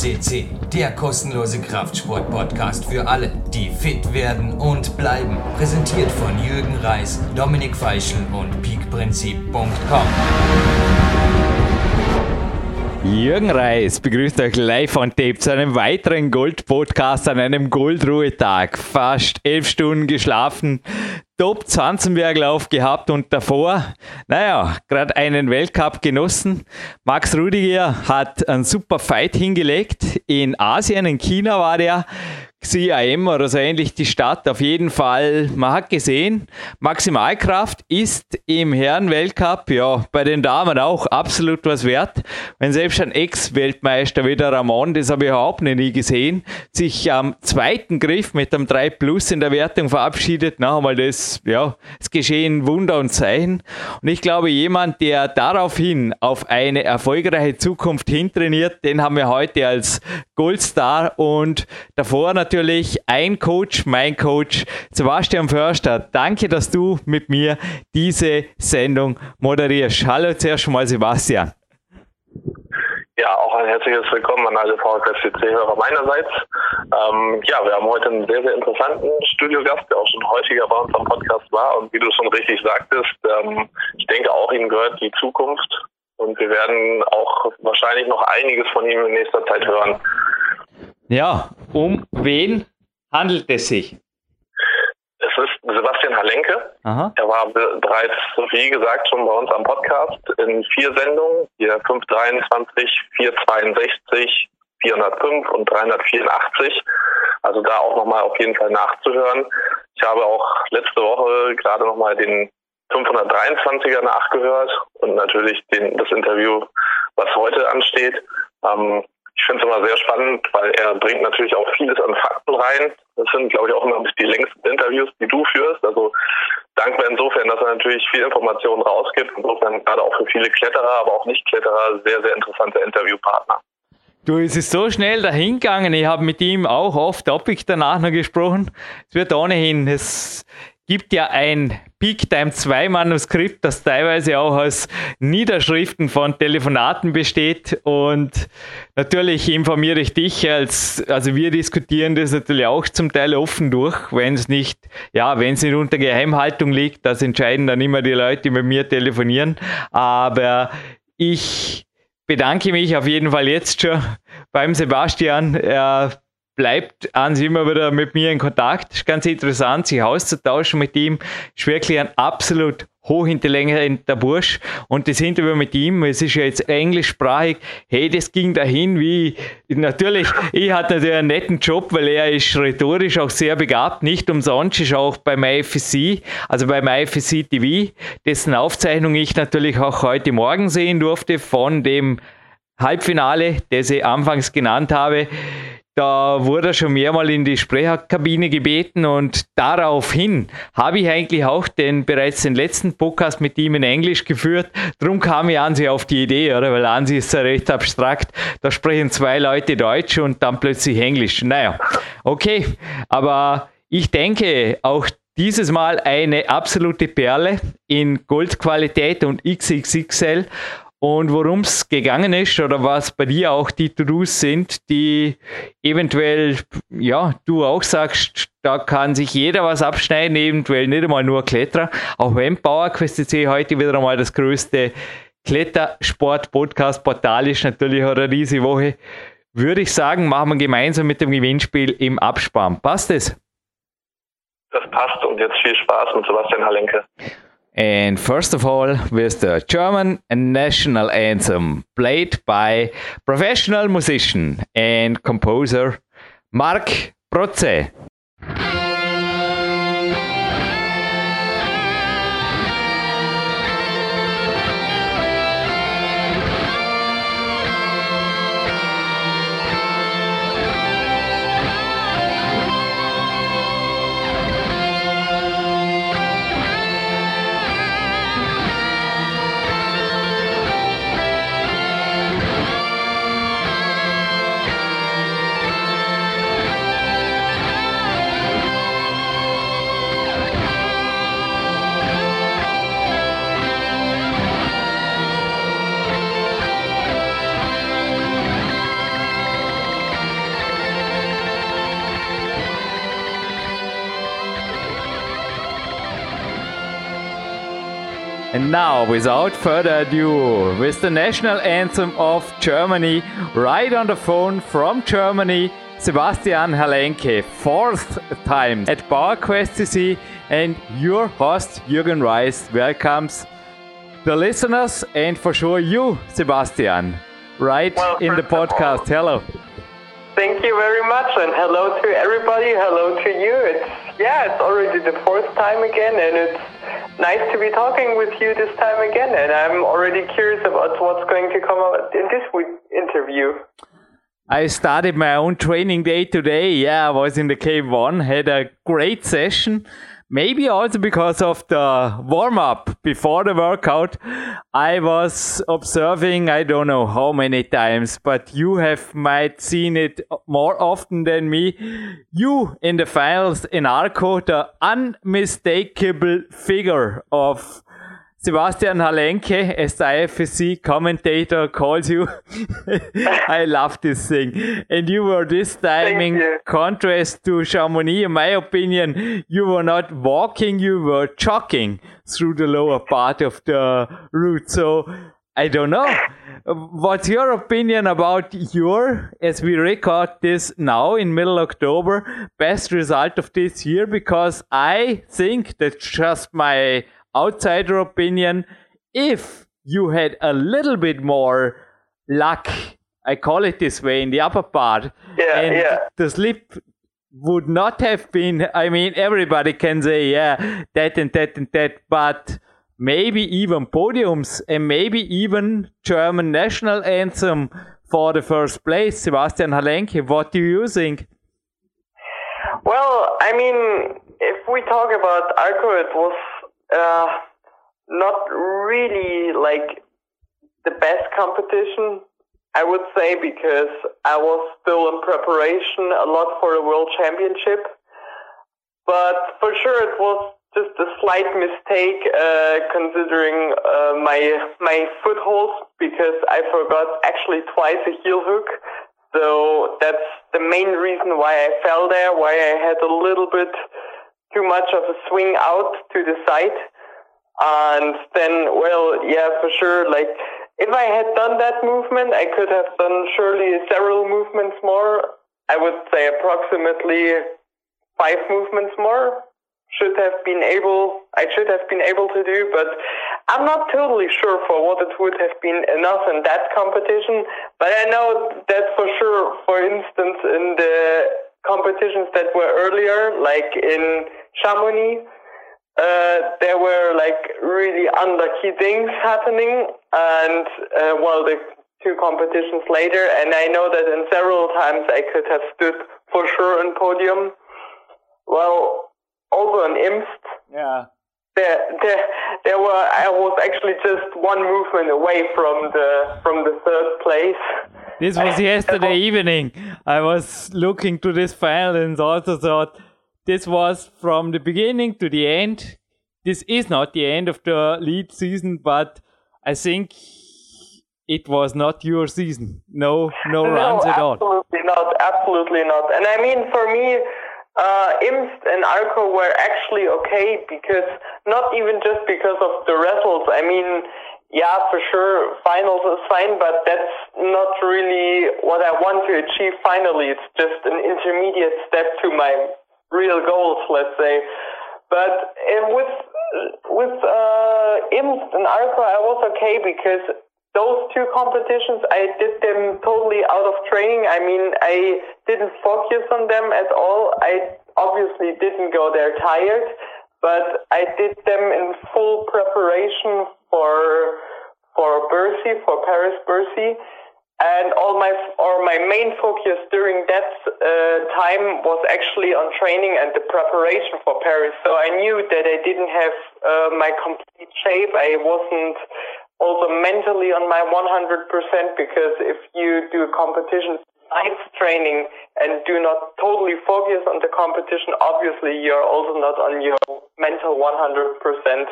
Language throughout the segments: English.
CC, der kostenlose Kraftsport-Podcast für alle, die fit werden und bleiben. Präsentiert von Jürgen Reis, Dominik Feischl und peakprinzip.com. Jürgen Reis begrüßt euch live on tape zu einem weiteren Gold-Podcast an einem Goldruhetag. Fast elf Stunden geschlafen, top 20 Berglauf gehabt und davor, naja, gerade einen Weltcup genossen. Max Rudiger hat einen super Fight hingelegt. In Asien, in China war der. CIM oder so ähnlich die Stadt. Auf jeden Fall, man hat gesehen, Maximalkraft ist im Herrenweltcup, ja, bei den Damen auch absolut was wert. Wenn selbst ein Ex-Weltmeister wie der Ramon, das habe ich überhaupt noch nie gesehen, sich am zweiten Griff mit einem 3 Plus in der Wertung verabschiedet, na, einmal das, ja, es geschehen Wunder und Zeichen. Und ich glaube, jemand, der daraufhin auf eine erfolgreiche Zukunft hintrainiert, den haben wir heute als Goldstar und davor natürlich natürlich ein Coach, mein Coach, Sebastian Förster. Danke, dass du mit mir diese Sendung moderierst. Hallo zuerst mal, Sebastian. Ja, auch ein herzliches Willkommen an alle VKCC-Hörer meinerseits. Ähm, ja, wir haben heute einen sehr, sehr interessanten Studiogast, der auch schon häufiger bei uns am Podcast war. Und wie du schon richtig sagtest, ähm, ich denke auch, ihm gehört die Zukunft. Und wir werden auch wahrscheinlich noch einiges von ihm in nächster Zeit hören. Ja, um wen handelt es sich? Es ist Sebastian Halenke. Aha. Er war bereits, wie gesagt, schon bei uns am Podcast in vier Sendungen, hier 523, 462, 405 und 384. Also da auch nochmal auf jeden Fall nachzuhören. Ich habe auch letzte Woche gerade nochmal den 523er nachgehört und natürlich den, das Interview, was heute ansteht. Ähm, ich finde es immer sehr spannend, weil er bringt natürlich auch vieles an Fakten rein. Das sind, glaube ich, auch immer die längsten Interviews, die du führst. Also dankbar insofern, dass er natürlich viel Informationen rausgibt. Insofern gerade auch für viele Kletterer, aber auch Nicht-Kletterer sehr, sehr interessante Interviewpartner. Du, es ist so schnell dahingegangen. Ich habe mit ihm auch oft topic danach noch gesprochen. Es wird ohnehin, es gibt ja ein Peak Time 2 Manuskript, das teilweise auch aus Niederschriften von Telefonaten besteht. Und natürlich informiere ich dich als, also wir diskutieren das natürlich auch zum Teil offen durch, wenn es nicht, ja, wenn es nicht unter Geheimhaltung liegt, das entscheiden dann immer die Leute, die mit mir telefonieren. Aber ich bedanke mich auf jeden Fall jetzt schon beim Sebastian. Er bleibt an sich immer wieder mit mir in Kontakt. ist ganz interessant, sich auszutauschen mit ihm. Ist wirklich ein absolut hochintelligenter Bursch. Und das Interview mit ihm, es ist ja jetzt englischsprachig, hey, das ging dahin wie, natürlich, ich hatte natürlich einen netten Job, weil er ist rhetorisch auch sehr begabt, nicht umsonst ist auch beim IFSC, also beim IFSC TV, dessen Aufzeichnung ich natürlich auch heute Morgen sehen durfte von dem Halbfinale, das ich anfangs genannt habe. Da wurde er schon mehrmal in die Sprecherkabine gebeten und daraufhin habe ich eigentlich auch den bereits den letzten Podcast mit ihm in Englisch geführt. Darum kam ich an sie auf die Idee, oder? Weil an sie ist ja recht abstrakt. Da sprechen zwei Leute Deutsch und dann plötzlich Englisch. Naja, okay. Aber ich denke, auch dieses Mal eine absolute Perle in Goldqualität und XXXL. Und worum es gegangen ist oder was bei dir auch die To-Dos sind, die eventuell, ja, du auch sagst, da kann sich jeder was abschneiden, eventuell nicht einmal nur Kletterer. Auch wenn PowerQuest CC heute wieder einmal das größte Klettersport-Podcast-Portal ist, natürlich eine riesige Woche, würde ich sagen, machen wir gemeinsam mit dem Gewinnspiel im Abspann. Passt es? Das passt und jetzt viel Spaß mit Sebastian Halenke. And first of all, with the German national anthem played by professional musician and composer Mark Protze. And now, without further ado, with the national anthem of Germany, right on the phone from Germany, Sebastian Halenke, fourth time at PowerQuest CC, and your host Jürgen Reis welcomes the listeners and for sure you, Sebastian, right well, in the podcast. Hello. Thank you very much, and hello to everybody. Hello to you. It's yeah, it's already the fourth time again, and it's nice to be talking with you this time again. And I'm already curious about what's going to come out in this week interview. I started my own training day today. Yeah, I was in the K1, had a great session. Maybe also because of the warm up before the workout, I was observing, I don't know how many times, but you have might seen it more often than me. You in the finals in Arco, the unmistakable figure of Sebastian Halenke, IFSC commentator calls you. I love this thing. And you were this time in contrast to Chamonix, in my opinion, you were not walking, you were jogging through the lower part of the route. So I don't know. What's your opinion about your, as we record this now in middle October, best result of this year? Because I think that's just my outsider opinion, if you had a little bit more luck, I call it this way, in the upper part, yeah, and yeah. the slip would not have been, I mean, everybody can say, yeah, that and that and that, but maybe even podiums and maybe even German national anthem for the first place. Sebastian Halenke, what do you think? Well, I mean, if we talk about Arco, it was uh, not really like the best competition, I would say, because I was still in preparation a lot for the World Championship. But for sure, it was just a slight mistake uh, considering uh, my my footholds because I forgot actually twice a heel hook. So that's the main reason why I fell there, why I had a little bit too much of a swing out to the side. And then, well, yeah, for sure, like, if I had done that movement, I could have done surely several movements more. I would say approximately five movements more should have been able, I should have been able to do, but I'm not totally sure for what it would have been enough in that competition. But I know that for sure, for instance, in the competitions that were earlier, like in Chamonix, uh, there were like really unlucky things happening, and uh, well, the two competitions later, and I know that in several times I could have stood for sure on podium. Well, also in Imst, yeah. There, there, there were. I was actually just one movement away from the from the third place. This was yesterday evening. I was looking to this file and also thought this was from the beginning to the end. This is not the end of the lead season, but I think it was not your season. No, no, no runs at all. Absolutely not. Absolutely not. And I mean, for me, uh, Imst and Arco were actually okay because not even just because of the results. I mean, yeah, for sure, finals is fine, but that's not really what I want to achieve finally. It's just an intermediate step to my real goals, let's say. But with with uh, Imst and Arco, I was okay because those two competitions, I did them totally out of training. I mean, I didn't focus on them at all. I obviously didn't go there tired, but I did them in full preparation for for Bercy, for Paris Bercy. And all my or my main focus during that uh, time was actually on training and the preparation for Paris. So I knew that I didn't have uh, my complete shape. I wasn't also mentally on my 100% because if you do competition besides training and do not totally focus on the competition, obviously you're also not on your mental 100%.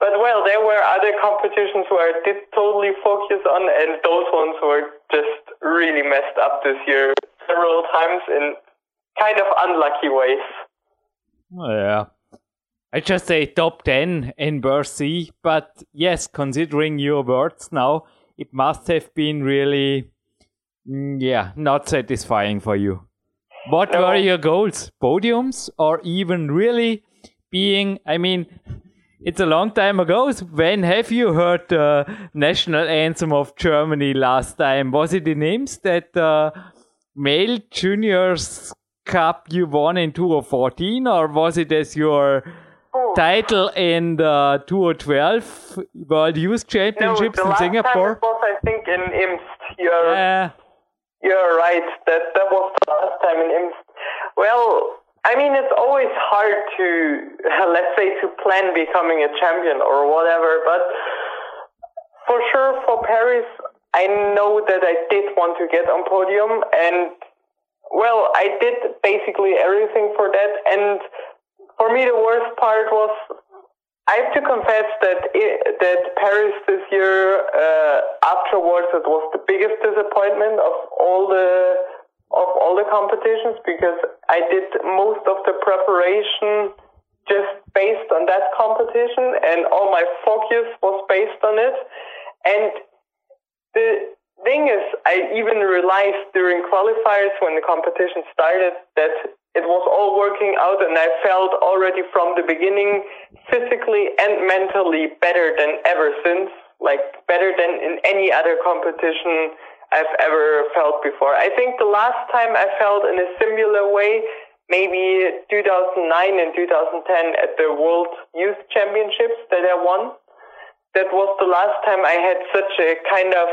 But well, there were other competitions where I did totally focus on, and those ones were just really messed up this year several times in kind of unlucky ways. Oh, yeah. I just say top 10 in Bercy, but yes, considering your words now, it must have been really, mm, yeah, not satisfying for you. What no. were your goals? Podiums or even really being, I mean, it's a long time ago. When have you heard the national anthem of Germany last time? Was it in Imst uh, male juniors cup you won in 2014 or was it as your. Title in the 2012 World Youth Championships no, in Singapore? Time was, I think, in Imst. You're, uh, you're right. That, that was the last time in Imst. Well, I mean, it's always hard to, let's say, to plan becoming a champion or whatever, but for sure for Paris, I know that I did want to get on podium and well, I did basically everything for that and for me the worst part was I have to confess that it, that Paris this year uh, afterwards it was the biggest disappointment of all the of all the competitions because I did most of the preparation just based on that competition and all my focus was based on it. And the thing is, I even realized during qualifiers when the competition started that it was all working out and I felt already from the beginning physically and mentally better than ever since, like better than in any other competition I've ever felt before. I think the last time I felt in a similar way, maybe 2009 and 2010 at the World Youth Championships that I won. That was the last time I had such a kind of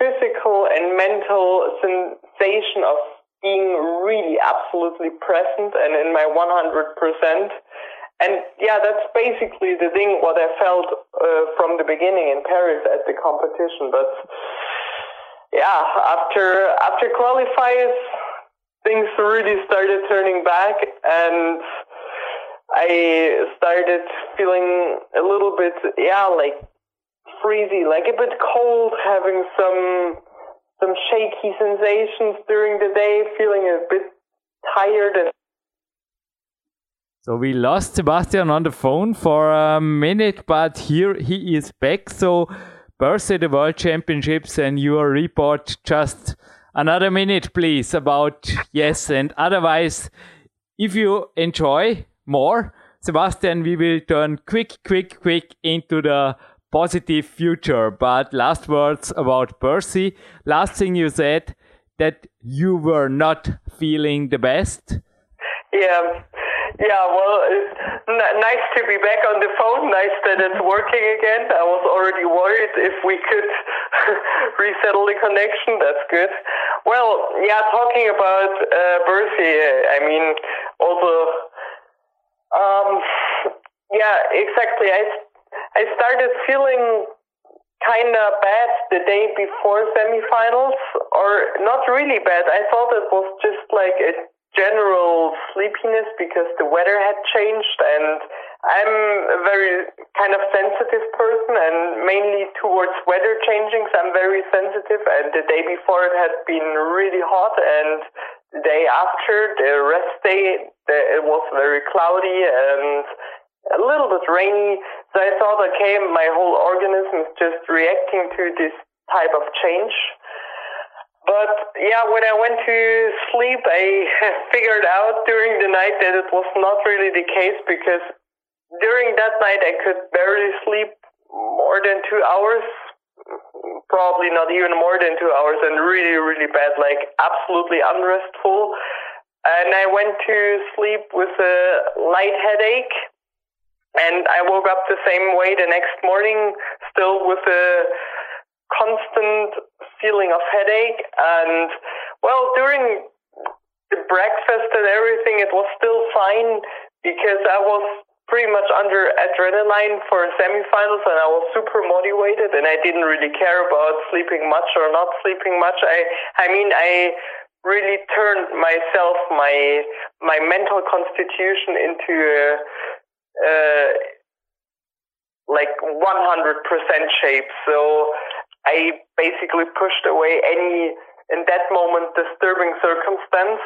physical and mental sensation of being really absolutely present and in my 100%. And yeah, that's basically the thing what I felt uh, from the beginning in Paris at the competition. But yeah, after after qualifiers, things really started turning back, and I started feeling a little bit, yeah, like freezy, like a bit cold, having some some shaky sensations during the day, feeling a bit tired and so we lost Sebastian on the phone for a minute, but here he is back. So birthday the World Championships and your report just another minute, please, about yes. And otherwise, if you enjoy more, Sebastian, we will turn quick, quick, quick into the positive future. But last words about Bercy. Last thing you said that you were not feeling the best. Yeah. Yeah, well, it's nice to be back on the phone. Nice that it's working again. I was already worried if we could resettle the connection. That's good. Well, yeah, talking about uh, Bercy, I mean, also, um, yeah, exactly. I I started feeling kind of bad the day before semifinals, or not really bad. I thought it was just like a general sleepiness because the weather had changed and I'm a very kind of sensitive person and mainly towards weather changings I'm very sensitive and the day before it had been really hot and the day after the rest day it was very cloudy and a little bit rainy so I thought okay my whole organism is just reacting to this type of change but yeah, when I went to sleep, I figured out during the night that it was not really the case because during that night I could barely sleep more than two hours, probably not even more than two hours, and really, really bad, like absolutely unrestful. And I went to sleep with a light headache, and I woke up the same way the next morning, still with a constant feeling of headache. And well, during the breakfast and everything, it was still fine because I was pretty much under adrenaline for semifinals and I was super motivated and I didn't really care about sleeping much or not sleeping much. I, I mean, I really turned myself, my, my mental constitution into a, uh, like 100% shape. So I basically pushed away any, in that moment, disturbing circumstance.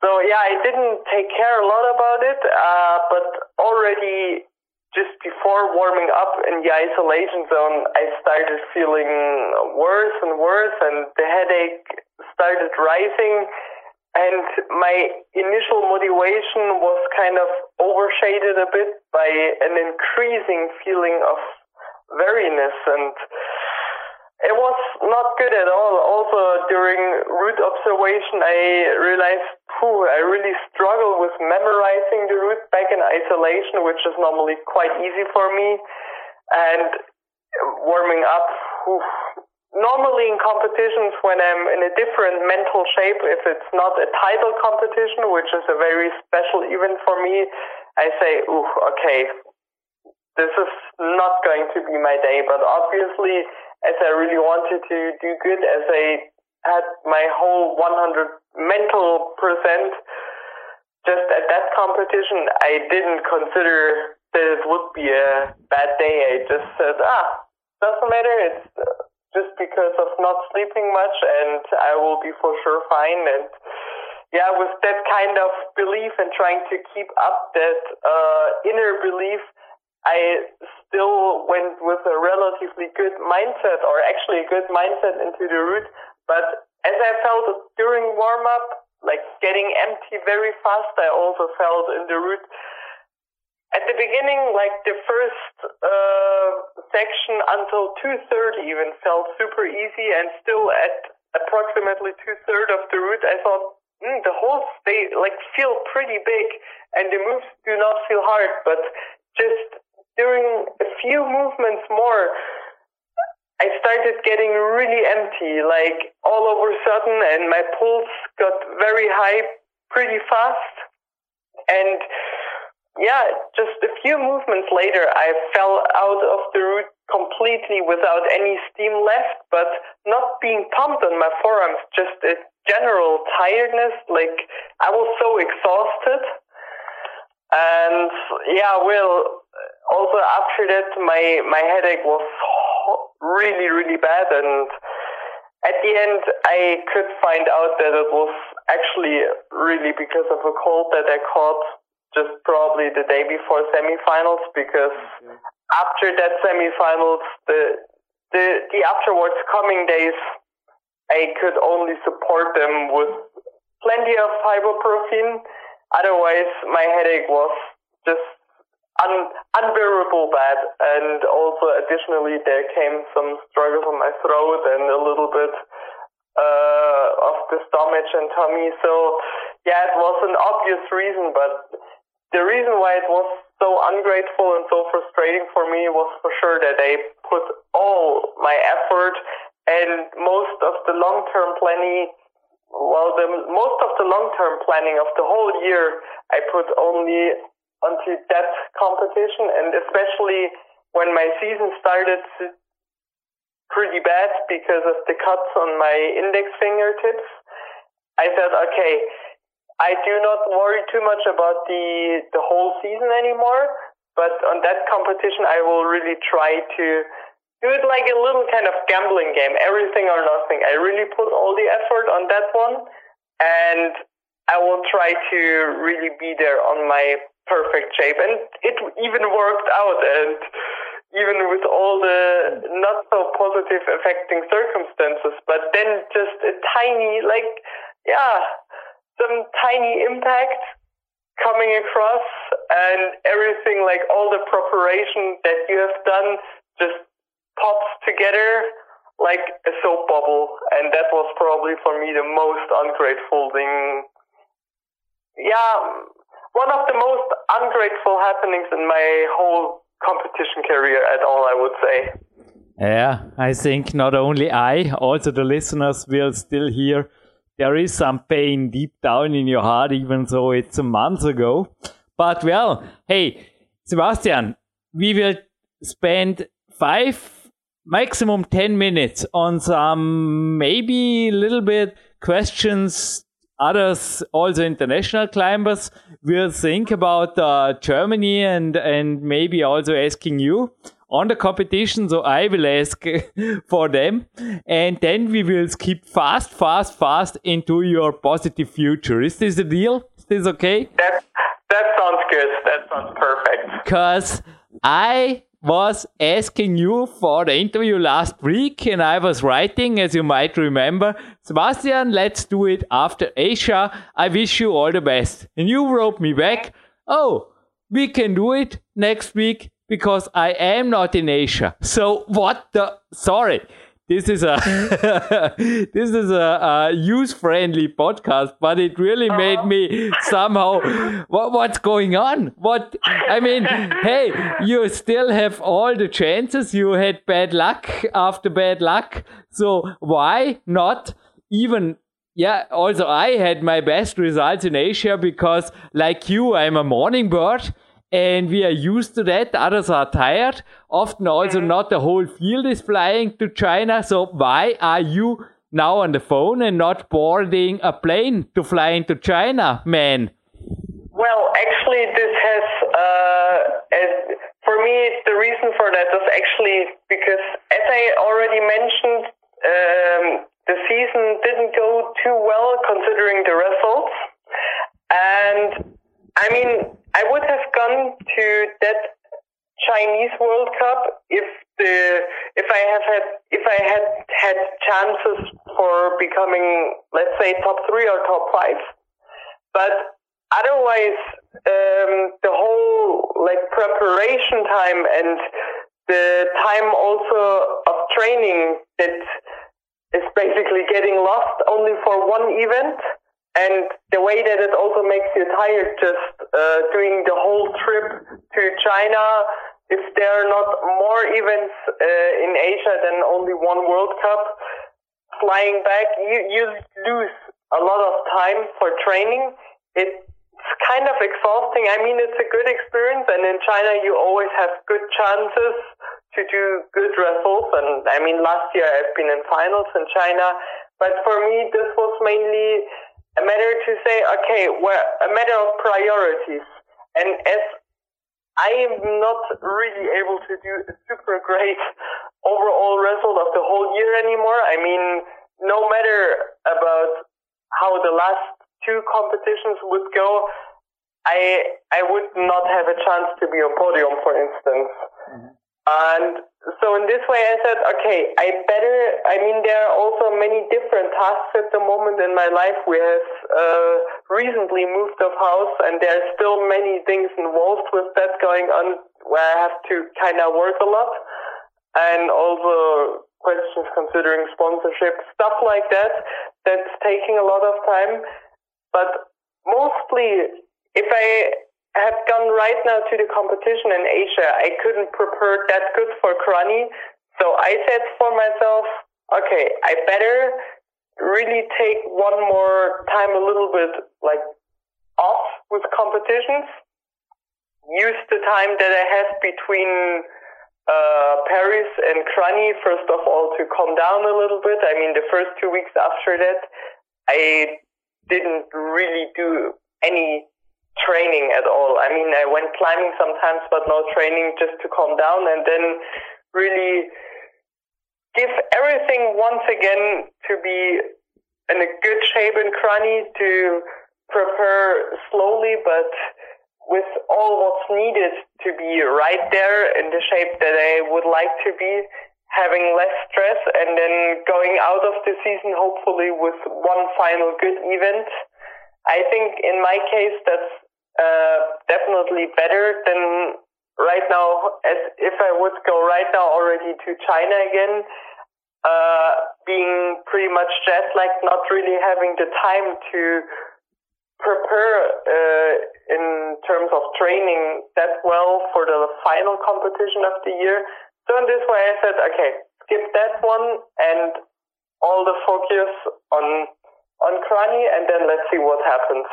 So yeah, I didn't take care a lot about it, uh, but already just before warming up in the isolation zone, I started feeling worse and worse, and the headache started rising. And my initial motivation was kind of overshaded a bit by an increasing feeling of weariness and it was not good at all. Also, during route observation, I realized, whew, I really struggle with memorizing the route back in isolation, which is normally quite easy for me. And warming up, whew, normally in competitions when I'm in a different mental shape, if it's not a title competition, which is a very special event for me, I say, ooh, okay, this is not going to be my day. But obviously, as I really wanted to do good, as I had my whole 100 mental percent just at that competition, I didn't consider that it would be a bad day. I just said, ah, doesn't matter. It's just because of not sleeping much and I will be for sure fine. And yeah, with that kind of belief and trying to keep up that uh, inner belief, I still went with a relatively good mindset, or actually a good mindset into the route. But as I felt during warm up, like getting empty very fast, I also felt in the route. At the beginning, like the first uh, section until two third even felt super easy, and still at approximately two third of the route, I thought mm, the holes they like feel pretty big, and the moves do not feel hard, but just during a few movements more, I started getting really empty, like all over sudden, and my pulse got very high pretty fast. And yeah, just a few movements later, I fell out of the route completely without any steam left, but not being pumped on my forearms, just a general tiredness. Like I was so exhausted. And yeah, well, also after that, my my headache was really really bad, and at the end, I could find out that it was actually really because of a cold that I caught just probably the day before semifinals. Because okay. after that semifinals, the the the afterwards coming days, I could only support them with plenty of ibuprofen. Otherwise, my headache was just un- unbearable bad. And also, additionally, there came some struggles on my throat and a little bit uh, of the stomach and tummy. So, yeah, it was an obvious reason, but the reason why it was so ungrateful and so frustrating for me was for sure that I put all my effort and most of the long-term planning well, the most of the long-term planning of the whole year, I put only onto that competition, and especially when my season started pretty bad because of the cuts on my index fingertips, I said, okay, I do not worry too much about the the whole season anymore, but on that competition, I will really try to do it like a little kind of gambling game, everything or nothing. I really put all the effort on that one, and I will try to really be there on my perfect shape. And it even worked out. And even with all the not so positive affecting circumstances, but then just a tiny, like, yeah, some tiny impact coming across and everything, like all the preparation that you have done just pops together like a soap bubble. And that was probably for me the most ungrateful thing. Yeah, one of the most ungrateful happenings in my whole competition career at all, I would say. Yeah, I think not only I, also the listeners will still hear there is some pain deep down in your heart, even though it's a month ago. But well, hey, Sebastian, we will spend five, maximum 10 minutes on some maybe a little bit questions others, also international climbers, will think about uh, Germany and and maybe also asking you on the competition. So I will ask for them, and then we will skip fast, fast, fast into your positive future. Is this a deal? Is this okay? That that sounds good. That sounds perfect. Because I was asking you for the interview last week and I was writing, as you might remember, Sebastian, let's do it after Asia. I wish you all the best. And you wrote me back, oh, we can do it next week because I am not in Asia. So what the, sorry this is a this is a, a use friendly podcast, but it really made me somehow what, what's going on? What I mean, hey, you still have all the chances. You had bad luck after bad luck, so why not even? Yeah, also I had my best results in Asia because, like you, I'm a morning bird and we are used to that. Others are tired. Often also mm-hmm. not the whole field is flying to China. So why are you now on the phone and not boarding a plane to fly into China, man? Well, actually, this has, uh, as, for me, the reason for that is actually because, as I already mentioned, um, the season didn't go too well considering the results. And I mean, I would have gone to that Chinese World Cup if the if I have had if I had had chances for becoming let's say top three or top five, but otherwise um, the whole like preparation time and the time also of training that is basically getting lost only for one event and the way that it also makes you tired just uh, doing the whole trip to China, if there are not more events uh, in Asia than only one World Cup, flying back, you, you lose a lot of time for training. It's kind of exhausting. I mean, it's a good experience, and in China, you always have good chances to do good results. And I mean, last year I've been in finals in China, but for me, this was mainly a matter to say, okay, well, a matter of priorities. And as I am not really able to do a super great overall result of the whole year anymore. I mean, no matter about how the last two competitions would go, I I would not have a chance to be on podium, for instance. Mm-hmm. And so in this way, I said, okay, I better, I mean, there are also many different tasks at the moment in my life. We have uh, recently moved of house and there are still many things involved with that going on where I have to kind of work a lot. And also questions considering sponsorship, stuff like that, that's taking a lot of time. But mostly, if I have gone right now to the competition in Asia. I couldn't prepare that good for Kranj. So I said for myself, okay, I better really take one more time a little bit like off with competitions. Use the time that I have between uh, Paris and Kranj, first of all, to calm down a little bit. I mean, the first two weeks after that, I didn't really do any training at all. I mean, I went climbing sometimes, but no training just to calm down and then really give everything once again to be in a good shape and Kranj to prepare slowly, but with all what's needed to be right there in the shape that I would like to be, having less stress and then going out of the season hopefully with one final good event. I think in my case that's uh, definitely better than right now. As if I would go right now already to China again, uh, being pretty much jet like not really having the time to prepare uh, in terms of training that well for the final competition of the year. So in this way, I said, okay, skip that one and all the focus on on Kranj, and then let's see what happens.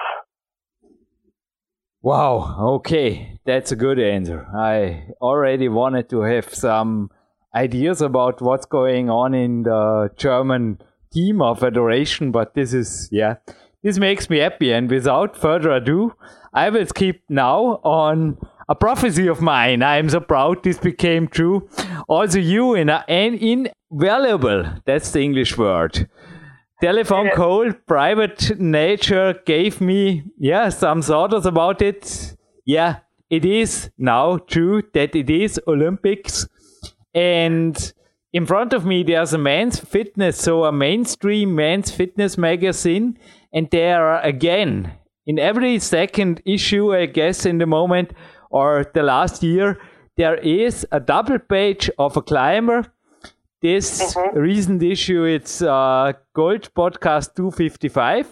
Wow, okay, that's a good answer. I already wanted to have some ideas about what's going on in the German team or federation, but this is, yeah, this makes me happy. And without further ado, I will skip now on a prophecy of mine. I am so proud this became true. Also, you in an invaluable, that's the English word, telephone call, private nature gave me, yeah, some thoughts about it. yeah, it is now true that it is Olympics. And in front of me, there's a men's fitness, so a mainstream men's fitness magazine. And there are again, in every second issue, I guess, in the moment or the last year, there is a double page of a climber. This mm-hmm. recent issue, it's uh, Gold Podcast 255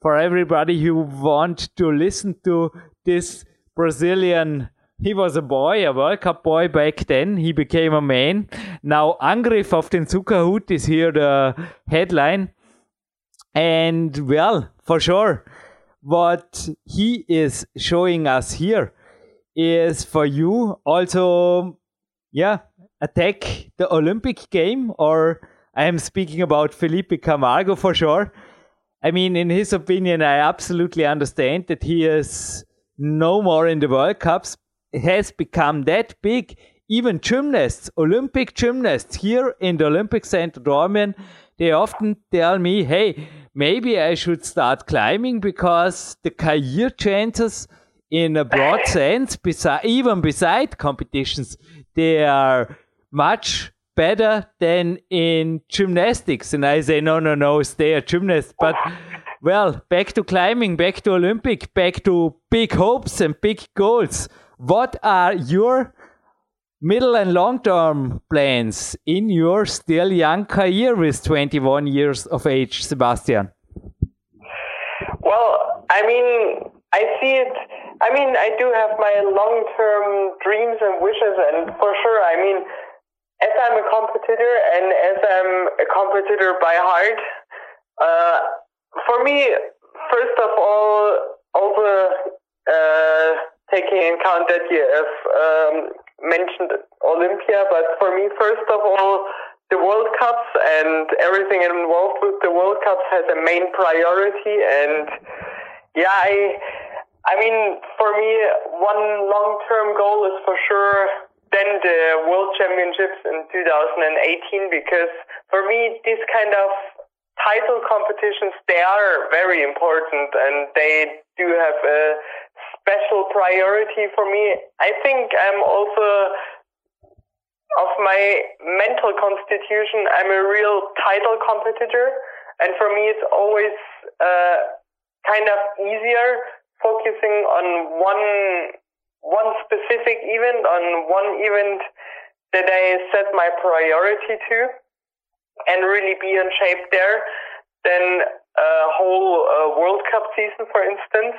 for everybody who want to listen to this Brazilian. He was a boy, a World Cup boy back then. He became a man. Now, Angriff auf den Zuckerhut is here the headline. And well, for sure, what he is showing us here is for you also, yeah, attack the Olympic game, or I am speaking about Felipe Camargo for sure. I mean, in his opinion, I absolutely understand that he is no more in the World Cups, has become that big. Even gymnasts, Olympic gymnasts here in the Olympic Center Dornbirn, they often tell me, hey, maybe I should start climbing because the career chances in a broad sense, beside, even beside competitions, they are much better than in gymnastics. And I say, no, no, no, stay a gymnast. But well, back to climbing, back to Olympic, back to big hopes and big goals. What are your middle and long term plans in your still young career with 21 years of age, Sebastian? Well, I mean, I see it. I mean, I do have my long term dreams and wishes, and for sure, I mean, as I'm a competitor and as I'm a competitor by heart, uh, for me, first of all, also uh, taking in account that you have um, mentioned Olympia, but for me, first of all, the World Cups and everything involved with the World Cups has a main priority and yeah, I, I mean, for me, one long-term goal is for sure then the World Championships in 2018 because for me, these kind of title competitions, they are very important and they do have a special priority for me. I think I'm also of my mental constitution, I'm a real title competitor. And for me, it's always uh, kind of easier focusing on one one specific event, on one event that I set my priority to, and really be in shape there, than a whole uh, World Cup season, for instance.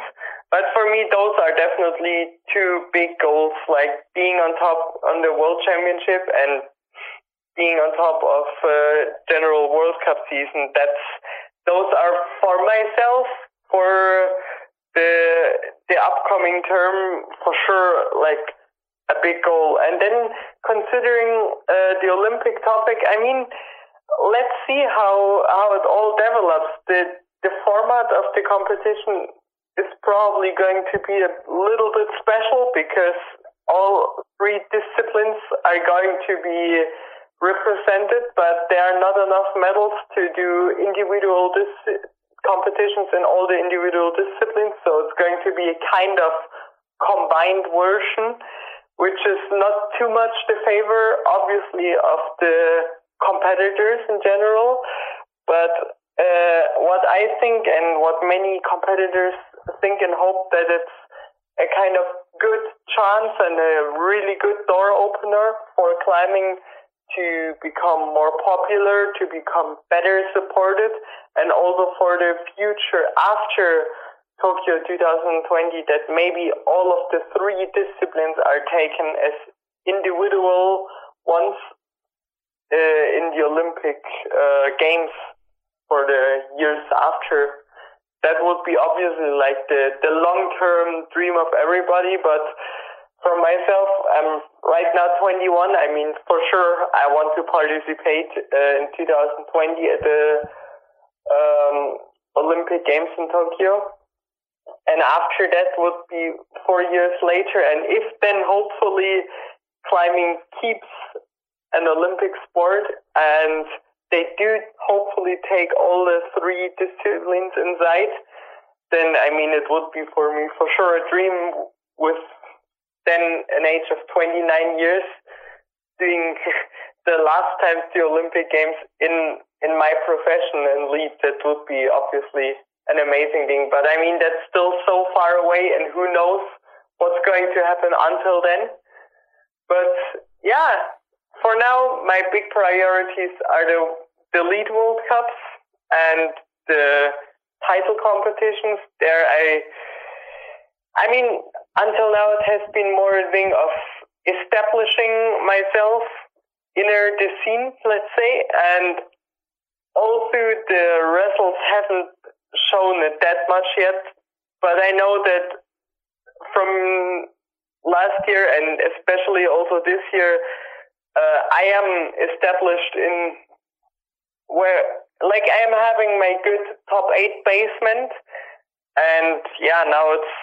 But for me, those are definitely two big goals, like being on top on the World Championship and being on top of uh, general World Cup season. That's those are for myself for the the upcoming term for sure like a big goal. And then considering uh, the Olympic topic, I mean, let's see how how it all develops. The the format of the competition is probably going to be a little bit special because all three disciplines are going to be represented, but there are not enough medals to do individual dis- competitions in all the individual disciplines. So it's going to be a kind of combined version, which is not too much the favor, obviously, of the competitors in general. But uh, what I think and what many competitors think and hope that it's a kind of good chance and a really good door opener for climbing to become more popular, to become better supported, and also for the future after Tokyo 2020 that maybe all of the three disciplines are taken as individual ones uh, in the Olympic uh, Games for the years after. That would be obviously like the, the long term dream of everybody, but for myself, I'm right now 21. I mean, for sure, I want to participate uh, in 2020 at the um, Olympic Games in Tokyo. And after that would be four years later. And if then hopefully climbing keeps an Olympic sport and they do hopefully take all the three disciplines inside, then I mean, it would be for me for sure a dream with then an age of 29 years doing the last time the Olympic Games in in my profession and lead, that would be obviously an amazing thing. But I mean, that's still so far away, and who knows what's going to happen until then. But yeah, for now, my big priorities are the the lead World Cups and the title competitions. There, I, I mean, until now, it has been more a thing of establishing myself inner the scene, let's say, and also the results haven't shown it that much yet. But I know that from last year and especially also this year, uh, I am established in where, like, I am having my good top eight basement, and yeah, now it's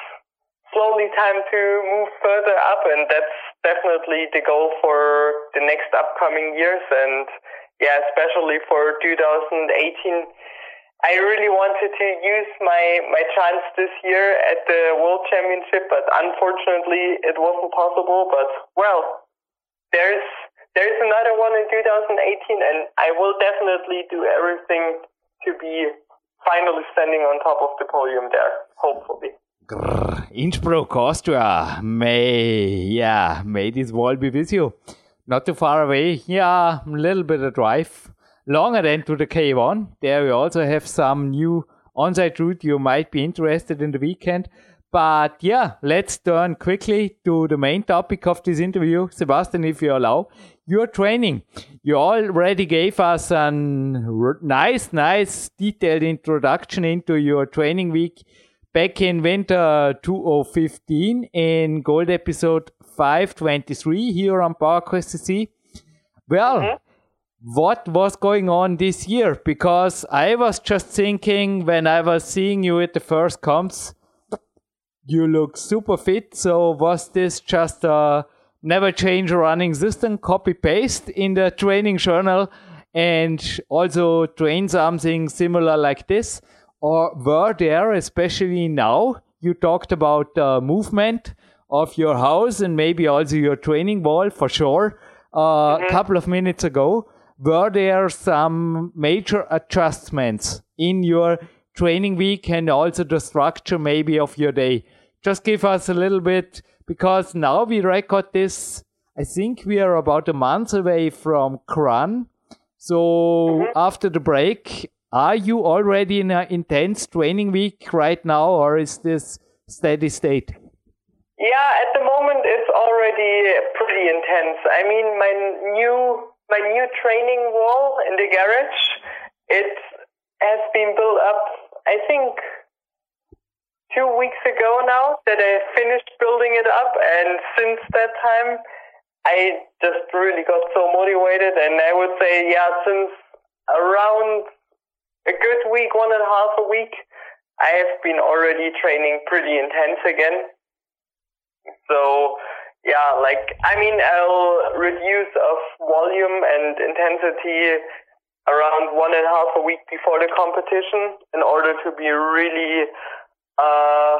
slowly time to move further up, and that's definitely the goal for the next upcoming years. And yeah, especially for 2018, I really wanted to use my my chance this year at the World Championship, but unfortunately, it wasn't possible. But well, there's there's another one in 2018, and I will definitely do everything to be finally standing on top of the podium there, hopefully. Grrr, Innsbruck, Austria. May, yeah, may this world be with you. Not too far away. Yeah, a little bit of drive. Longer than to the K1. There we also have some new on-site route you might be interested in the weekend. But yeah, let's turn quickly to the main topic of this interview. Sebastian, if you allow, your training. You already gave us a nice, nice detailed introduction into your training week back in winter 2015 in gold episode 523 here on PowerQuest CC. Well, mm-hmm. what was going on this year? Because I was just thinking when I was seeing you at the first comps, you look super fit. So was this just a never change running system, copy paste in the training journal and also train something similar like this? Or were there, especially now, you talked about the movement of your house and maybe also your training wall for sure uh, mm-hmm. a couple of minutes ago. Were there some major adjustments in your training week and also the structure maybe of your day? Just give us a little bit because now we record this. I think we are about a month away from Kranj. So mm-hmm. after the break, are you already in an intense training week right now, or is this steady state? Yeah, at the moment it's already pretty intense. I mean, my new my new training wall in the garage, it has been built up. I think two weeks ago now that I finished building it up, and since that time, I just really got so motivated. And I would say, yeah, since around a good week, one and a half a week, I have been already training pretty intense again. So yeah, like I mean, I'll reduce of volume and intensity around one and a half a week before the competition in order to be really uh,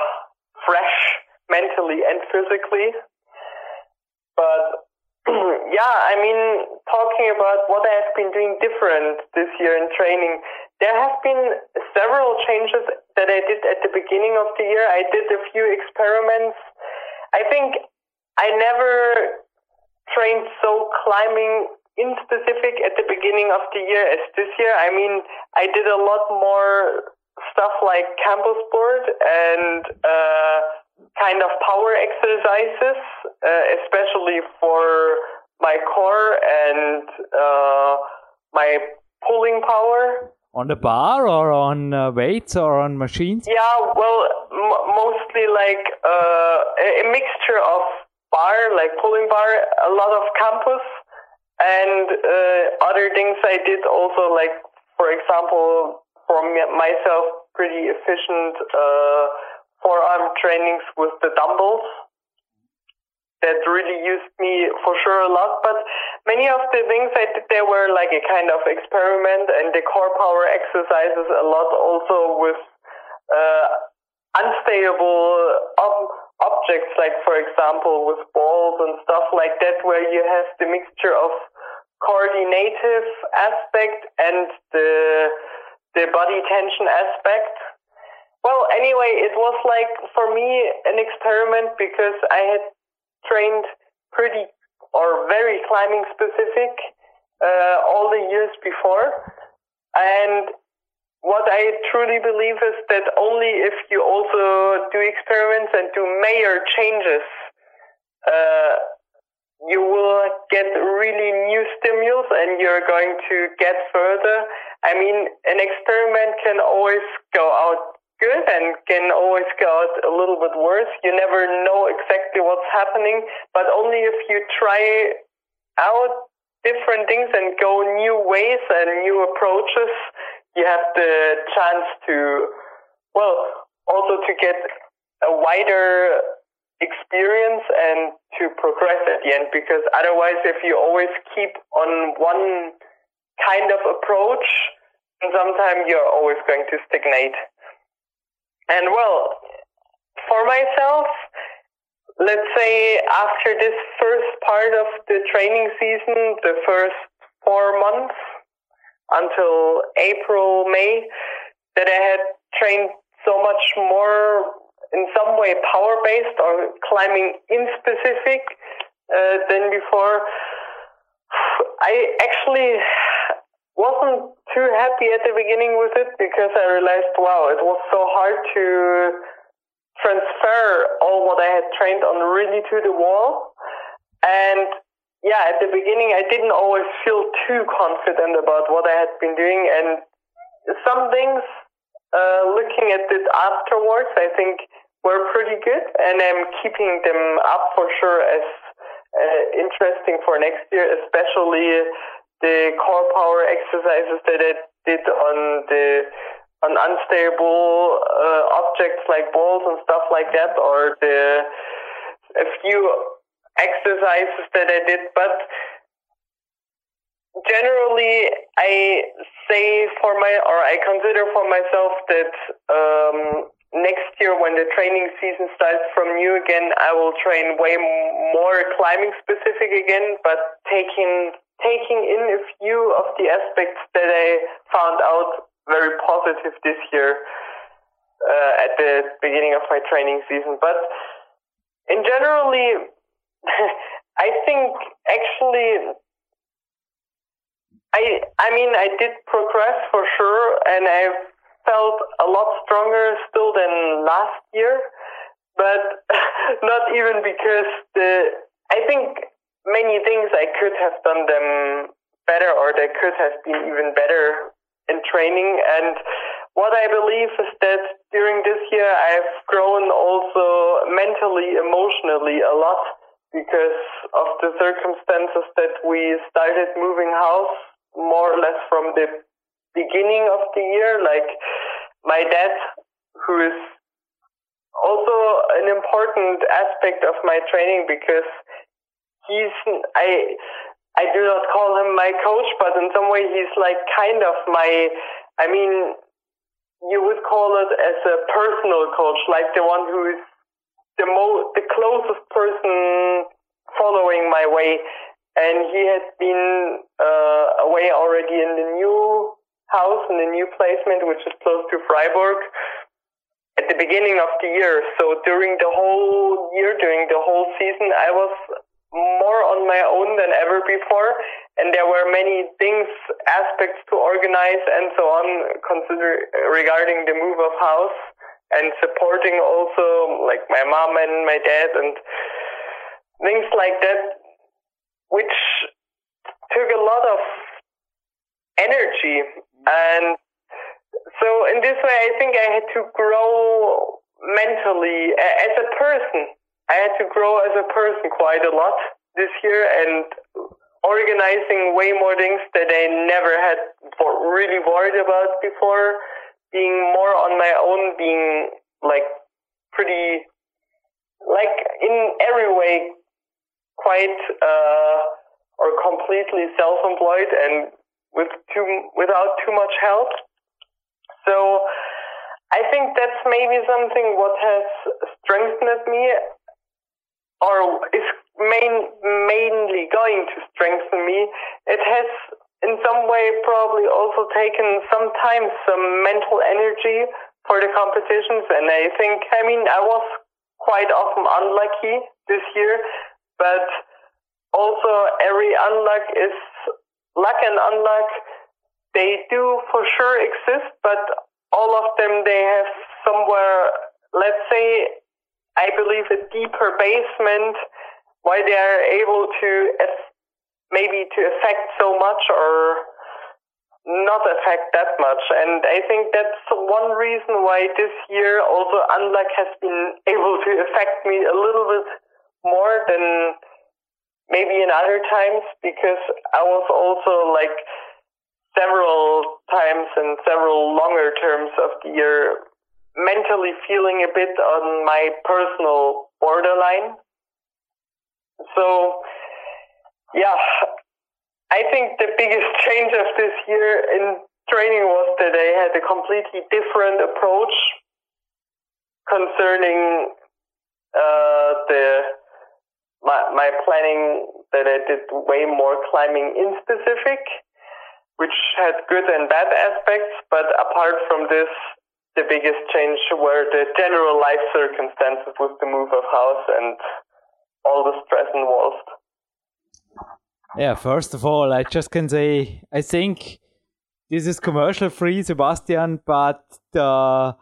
fresh mentally and physically. But yeah, I mean, talking about what I have been doing different this year in training, there have been several changes that I did at the beginning of the year. I did a few experiments. I think I never trained so climbing in specific at the beginning of the year as this year. I mean, I did a lot more stuff like campus board and uh, kind of power exercises, uh, especially for my core and uh, my pulling power on the bar or on uh, weights or on machines? Yeah, well, mostly like uh, a mixture of bar, like pulling bar, a lot of campus, and uh, other things I did also, like for example, for myself, pretty efficient uh, forearm trainings with the dumbbells that really used me for sure a lot. But many of the things I did there were like a kind of experiment and the core power exercises a lot also with uh, unstable um, objects, like for example with balls and stuff like that, where you have the mixture of coordinative aspect and the the body tension aspect. Well, anyway, it was like for me an experiment because I had trained pretty or very climbing specific uh, all the years before. And what I truly believe is that only if you also do experiments and do major changes, uh, you will get really new stimulus and you're going to get further. I mean, an experiment can always go out good and can always go out a little bit worse. You never know exactly what's happening, but only if you try out different things and go new ways and new approaches, you have the chance to, well, also to get a wider experience and to progress at the end because otherwise if you always keep on one kind of approach sometimes you're always going to stagnate and well for myself let's say after this first part of the training season, the first four months until April, May, that I had trained so much more in some way power based or climbing in specific uh, than before. I actually wasn't too happy at the beginning with it because I realized, wow, it was so hard to transfer all what I had trained on really to the wall. And yeah, at the beginning, I didn't always feel too confident about what I had been doing. And some things, uh, looking at it afterwards, I think were pretty good. And I'm keeping them up for sure as uh, interesting for next year, especially the core power exercises that I did on the on unstable uh, objects like balls and stuff like that, or the a few exercises that I did, but generally I say for my or I consider for myself that um, next year when the training season starts from new again, I will train way more climbing specific again, but taking taking in a few of the aspects that I found out very positive this year uh, at the beginning of my training season. But in generally, I think actually, I I mean I did progress for sure, and I felt a lot stronger still than last year. But not even because the I think many things I could have done them better, or they could have been even better in training. And what I believe is that during this year, I've grown also mentally, emotionally a lot because of the circumstances that we started moving house more or less from the beginning of the year. Like my dad, who is also an important aspect of my training because he's I I do not call him my coach, but in some way he's like kind of my, I mean, you would call it as a personal coach, like the one who is the most, the closest person following my way. And he has been uh, away already in the new house, in the new placement, which is close to Freiburg at the beginning of the year. So during the whole year, during the whole season, I was more on my own than ever before. And there were many things, aspects to organize and so on, consider regarding the move of house and supporting also like my mom and my dad and things like that, which took a lot of energy. And so in this way, I think I had to grow mentally as a person I had to grow as a person quite a lot this year and organizing way more things that I never had really worried about before, being more on my own, being like pretty, like in every way, quite uh, or completely self-employed and with too without too much help. So I think that's maybe something what has strengthened me or is main, mainly going to strengthen me. It has in some way probably also taken sometimes some mental energy for the competitions and I think I mean I was quite often unlucky this year but also every unluck is luck and unluck they do for sure exist but all of them they have somewhere let's say i believe a deeper basement why they are able to maybe to affect so much or not affect that much. And i think that's one reason why this year also unluck has been able to affect me a little bit more than maybe in other times because i was also like several times and several longer terms of the year mentally feeling a bit on my personal borderline. So, yeah, I think the biggest change of this year in training was that I had a completely different approach concerning uh, the my, my planning that I did way more climbing in specific which had good and bad aspects, but apart from this, the biggest change were the general life circumstances with the move of house and all the stress involved. Yeah, first of all, I just can say I think this is commercial free, Sebastian, but uh, the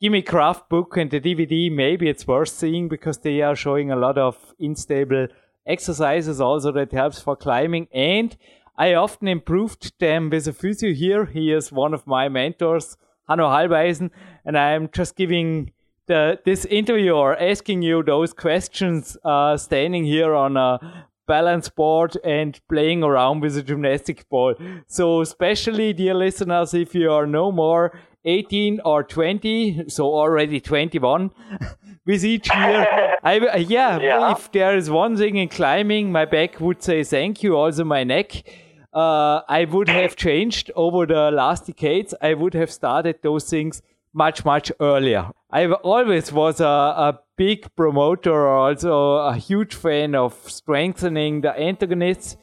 Gimme Kraft book and the DVD, maybe it's worth seeing because they are showing a lot of unstable exercises also that helps for climbing and I often improved them with a physio here. He is one of my mentors, Hanno Halbeisen, and I am just giving the, this interview or asking you those questions, uh, standing here on a balance board and playing around with a gymnastic ball. So, especially, dear listeners, if you are no more 18 or 20, so already 21, with each year, I, yeah, yeah, if there is one thing in climbing, my back would say thank you, also my neck uh, I would have changed over the last decades. I would have started those things much, much earlier. I always was a, a big promoter, also a huge fan of strengthening the antagonists,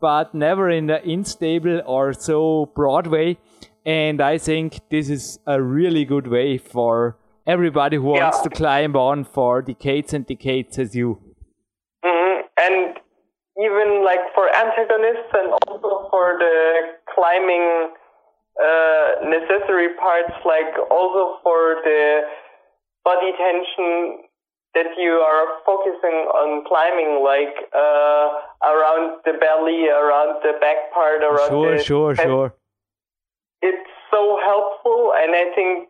but never in the unstable or so broad way. And I think this is a really good way for everybody who yeah. wants to climb on for decades and decades as you. Even like for antagonists and also for the climbing uh, necessary parts, like also for the body tension that you are focusing on climbing, like uh, around the belly, around the back part, around sure, the sure, head. sure. It's so helpful, and I think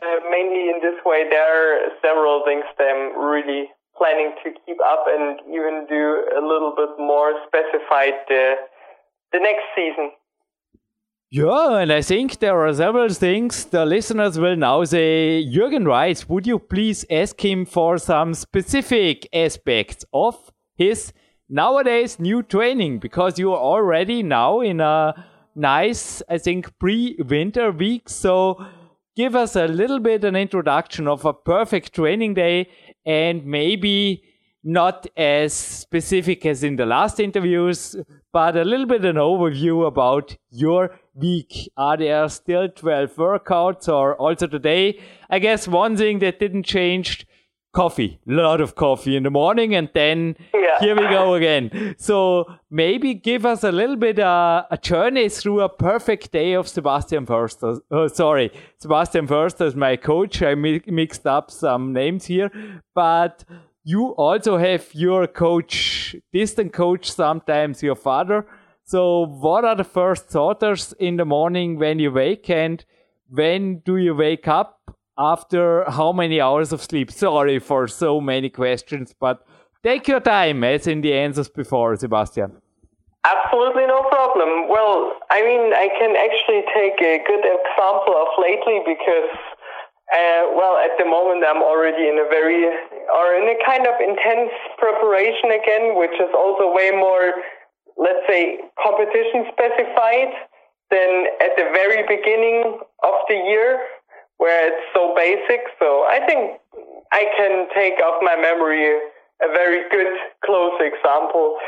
uh, mainly in this way there are several things that I'm really planning to keep up and even do a little bit more specified the, the next season. Yeah, and I think there are several things the listeners will now say. Jürgen Reis, would you please ask him for some specific aspects of his nowadays new training? Because you are already now in a nice, I think, pre winter week. So give us a little bit an introduction of a perfect training day and maybe not as specific as in the last interviews, but a little bit an overview about your week. Are there still 12 workouts or also today? I guess one thing that didn't change coffee, a lot of coffee in the morning, and then yeah. here we go again. So maybe give us a little bit uh, a journey through a perfect day of Sebastian Förster. Oh, sorry, Sebastian Förster is my coach. I mi mixed up some names here, but you also have your coach, distant coach, sometimes your father. So what are the first thoughts in the morning when you wake and when do you wake up after how many hours of sleep? Sorry for so many questions, but take your time, as in the answers before, Sebastian. Absolutely no problem. Well, I mean, I can actually take a good example of lately because, uh, well, at the moment I'm already in a very, or in a kind of intense preparation again, which is also way more, let's say, competition specified than at the very beginning of the year where it's so basic. So I think I can take off my memory a very good close example.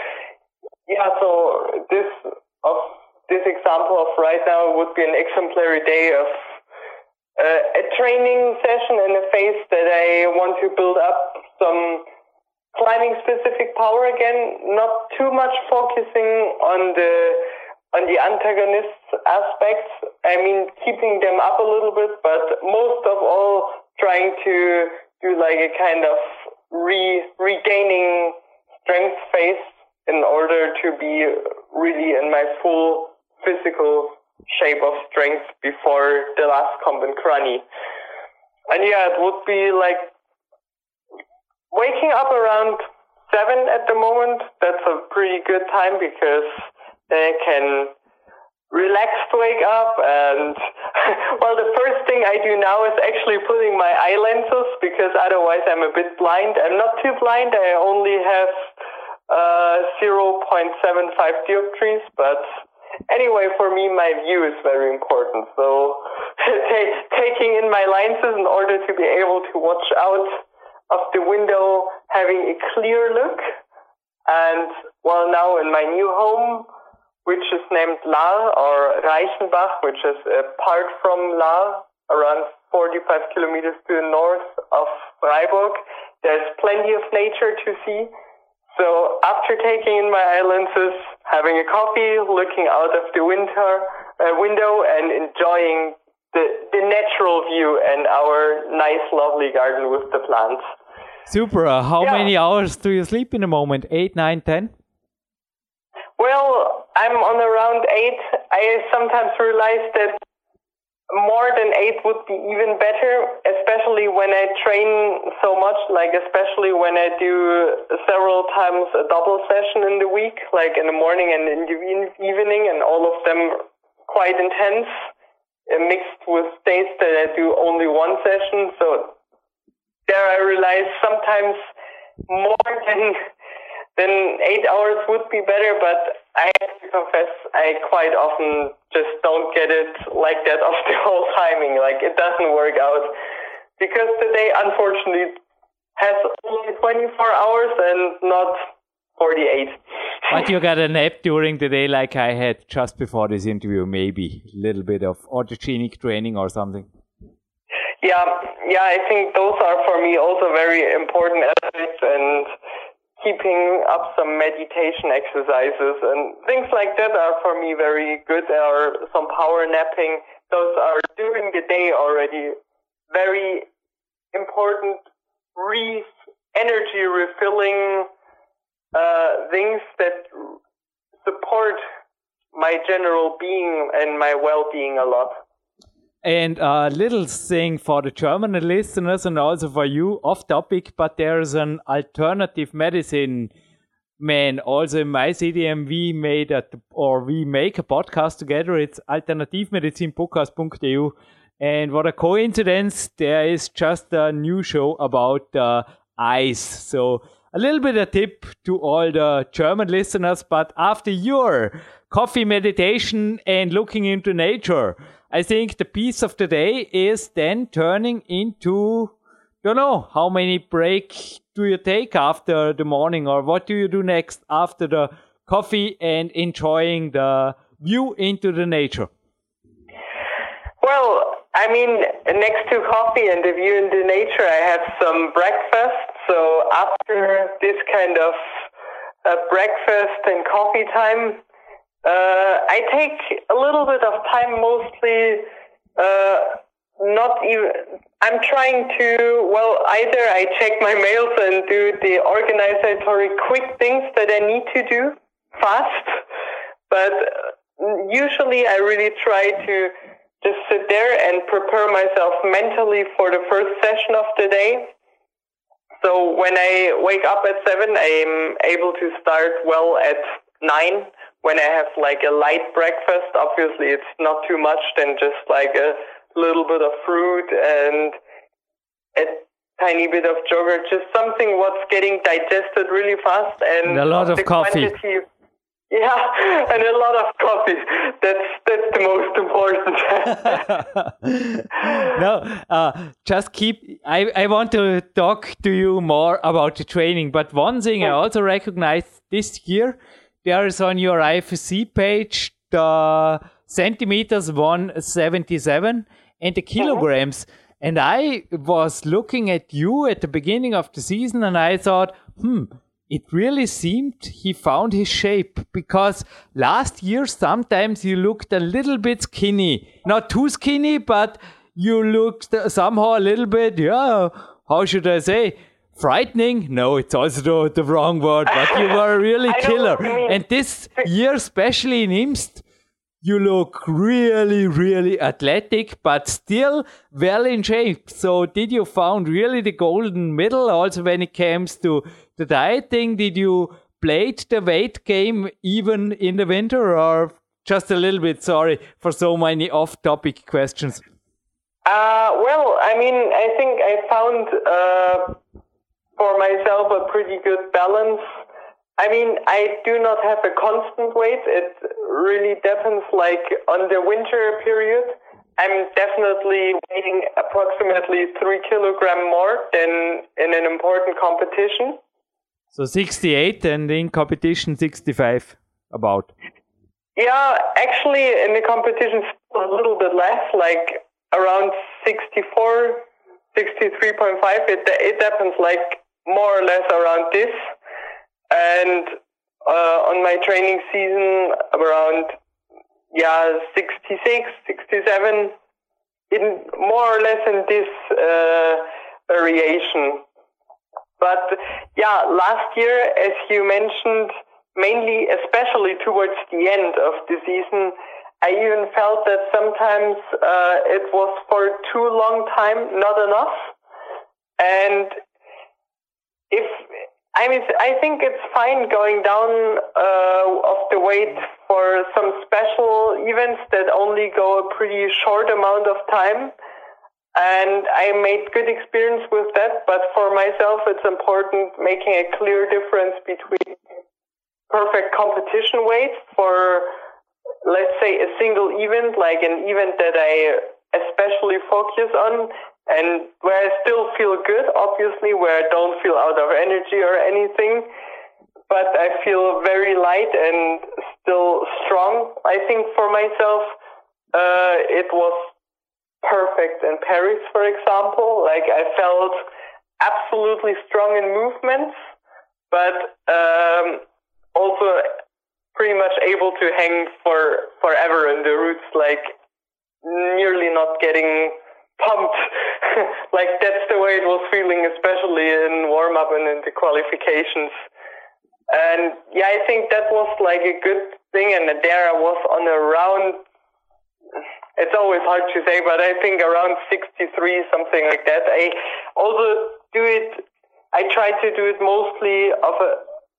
Yeah, so this of this example of right now would be an exemplary day of uh, a training session in a phase that I want to build up some climbing specific power again, not too much focusing on the on the antagonist aspects. I mean, keeping them up a little bit, but most of all, trying to do like a kind of re regaining strength phase in order to be really in my full physical shape of strength before the last comp in Kranj. And yeah, it would be like waking up around seven at the moment. That's a pretty good time because they can relax to wake up and well the first thing I do now is actually putting my eye lenses because otherwise I'm a bit blind. I'm not too blind, I only have uh, 0.75 dioptries, but anyway for me my view is very important. So taking in my lenses in order to be able to watch out of the window having a clear look and well now in my new home which is named Lahr or Reichenbach, which is apart from Lahr, around 45 kilometers to the north of Freiburg. There's plenty of nature to see. So after taking in my eye lenses, having a coffee, looking out of the winter uh, window, and enjoying the, the natural view and our nice, lovely garden with the plants. Super. Uh, how yeah. many hours do you sleep in a moment? Eight, nine, ten? Well, I'm on around eight. I sometimes realize that more than eight would be even better, especially when I train so much, like especially when I do several times a double session in the week, like in the morning and in the evening, and all of them quite intense, uh, mixed with days that I do only one session. So there I realize sometimes more than then eight hours would be better, but I have to confess, I quite often just don't get it like that of the whole timing. Like it doesn't work out because the day unfortunately has only 24 hours and not 48. but you got a nap during the day like I had just before this interview, maybe a little bit of autogenic training or something. Yeah, yeah, I think those are for me also very important aspects and keeping up some meditation exercises and things like that are for me very good. Are some power napping. Those are during the day already very important re energy refilling uh, things that support my general being and my well being a lot. And a little thing for the German listeners and also for you, off topic, but there's an alternative medicine man also in my we made a, or we make a podcast together. It's alternativmedizinpodcast.eu. And what a coincidence, there is just a new show about uh, ice. So a little bit of tip to all the German listeners, but after your coffee meditation and looking into nature, I think the piece of the day is then turning into don't know how many break do you take after the morning or what do you do next after the coffee and enjoying the view into the nature? Well i mean next to coffee and the view into nature i have some breakfast. So after this kind of uh, breakfast and coffee time I take a little bit of time, mostly uh, not even. I'm trying to, well, either I check my mails and do the organizatory quick things that I need to do fast, but usually I really try to just sit there and prepare myself mentally for the first session of the day. So when I wake up at seven, I'm able to start well at nine when I have like a light breakfast, obviously it's not too much than just like a little bit of fruit and a tiny bit of yogurt, just something what's getting digested really fast and, and a lot of coffee. Quantity, Yeah, and a lot of coffee. That's that's the most important. no, uh, just keep. I I want to talk to you more about the training, but one thing I also recognize this year, there is on your IFSC page the centimeters 177 and the kilograms. And I was looking at you at the beginning of the season, and I thought, hmm it really seemed he found his shape because last year sometimes you looked a little bit skinny. Not too skinny, but you looked somehow a little bit, yeah, how should I say? Frightening? No, it's also the, the wrong word, but you were really killer. And this year, especially in Imst, you look really, really athletic, but still well in shape. So, did you found really the golden middle also when it comes to the dieting? Did you played the weight game even in the winter, or just a little bit? Sorry for so many off-topic questions. Uh, well, I mean, I think I found uh, for myself a pretty good balance I mean, I do not have a constant weight. It really depends, like on the winter period. I'm definitely weighing approximately three kilogram more than in an important competition. So 68 and in competition 65 about. Yeah, actually in the competition a little bit less, like around 64, 63.5. It, it happens like more or less around this. And uh, on my training season around yeah 66 67 in more or less in this uh, variation. But yeah last year as you mentioned mainly especially towards the end of the season I even felt that sometimes uh, it was for too long time not enough. And if I mean, I think it's fine going down uh, of the weight for some special events that only go a pretty short amount of time. And I made good experience with that, but for myself, it's important making a clear difference between perfect competition weight for, let's say, a single event, like an event that I especially focus on, and where I still feel good, obviously, where I don't feel out of energy or anything, but I feel very light and still strong. I think for myself, uh, it was perfect in Paris, for example. Like I felt absolutely strong in movements, but um, also pretty much able to hang for forever in the routes, like nearly not getting pumped. like that's the way it was feeling, especially in warm up and in the qualifications. And yeah, I think that was like a good thing. And there I was on around. It's always hard to say, but I think around 63, something like that. I also do it. I try to do it mostly of a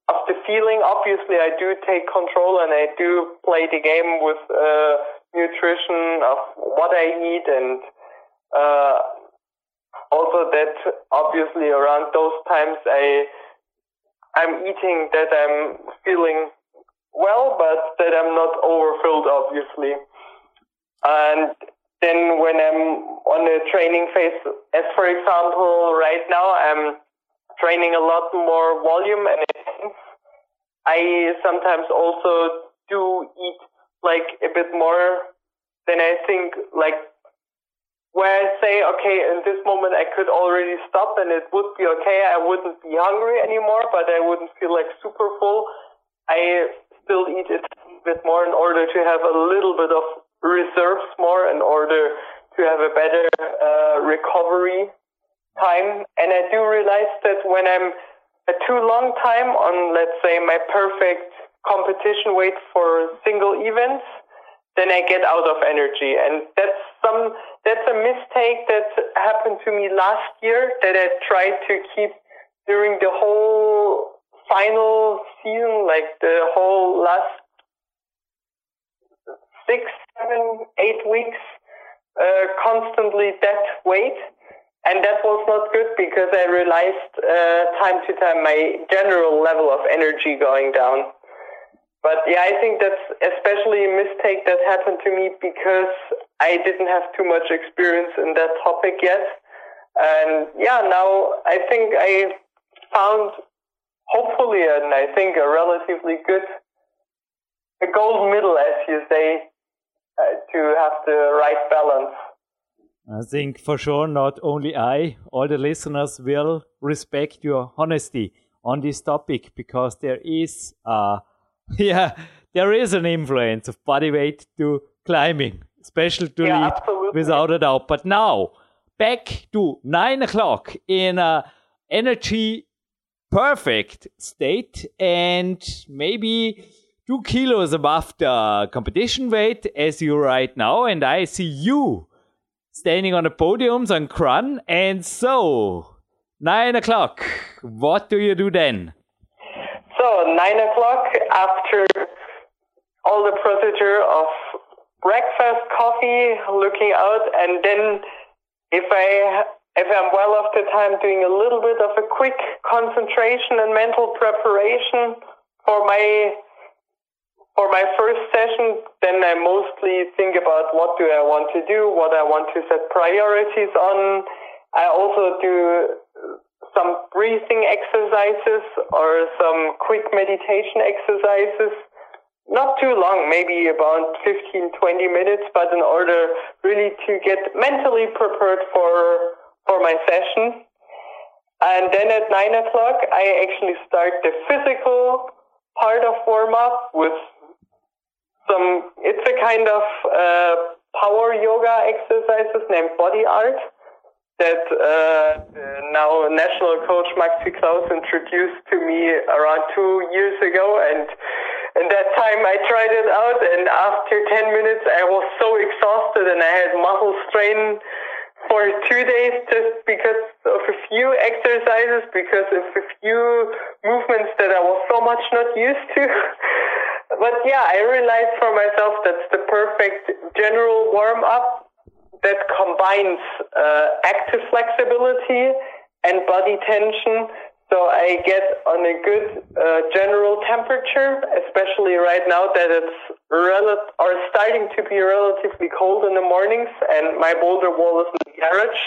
of the feeling. Obviously, I do take control and I do play the game with uh, nutrition of what I eat and uh, also that obviously around those times I I'm eating that I'm feeling well, but that I'm not overfilled, obviously. And then when I'm on a training phase, as for example, right now I'm training a lot more volume and I sometimes also do eat like a bit more than I think like where I say, okay, in this moment I could already stop and it would be okay. I wouldn't be hungry anymore, but I wouldn't feel like super full. I still eat it a bit more in order to have a little bit of reserves more in order to have a better uh, recovery time. And I do realize that when I'm a too long time on, let's say, my perfect competition weight for single events, then I get out of energy. And that's some, that's a mistake that happened to me last year that I tried to keep during the whole final season, like the whole last six, seven, eight weeks, uh, constantly that weight. And that was not good because I realized uh, time to time my general level of energy going down. But yeah, I think that's especially a mistake that happened to me because I didn't have too much experience in that topic yet. And yeah, now I think I found hopefully and I think a relatively good a gold middle, as you say, uh, to have the right balance. I think for sure, not only I, all the listeners will respect your honesty on this topic because there is uh, yeah, there is an influence of body weight to climbing, especially to yeah, lead without a doubt. But now, back to nine o'clock in a energy perfect state and maybe two kilos above the competition weight as you right now. And I see you standing on the podiums on Kranj. And so, nine o'clock, what do you do then? So, nine o'clock after all the procedure of breakfast, coffee, looking out, and then if I if I'm well off the time, doing a little bit of a quick concentration and mental preparation for my for my first session, then I mostly think about what do I want to do, what I want to set priorities on. I also do some breathing exercises or some quick meditation exercises. Not too long, maybe about 15, 20 minutes, but in order really to get mentally prepared for, for my session. And then at nine o'clock, I actually start the physical part of warm up with some, it's a kind of uh, power yoga exercises named body art that uh, now national coach Maxi Klaus introduced to me around two years ago, and and that time I tried it out, and after ten minutes I was so exhausted and I had muscle strain for two days just because of a few exercises, because of a few movements that I was so much not used to. but yeah, I realized for myself that's the perfect general warm up that combines uh, active flexibility and body tension. So I get on a good uh, general temperature, especially right now that it's rel- or starting to be relatively cold in the mornings, and my boulder wall is in the garage,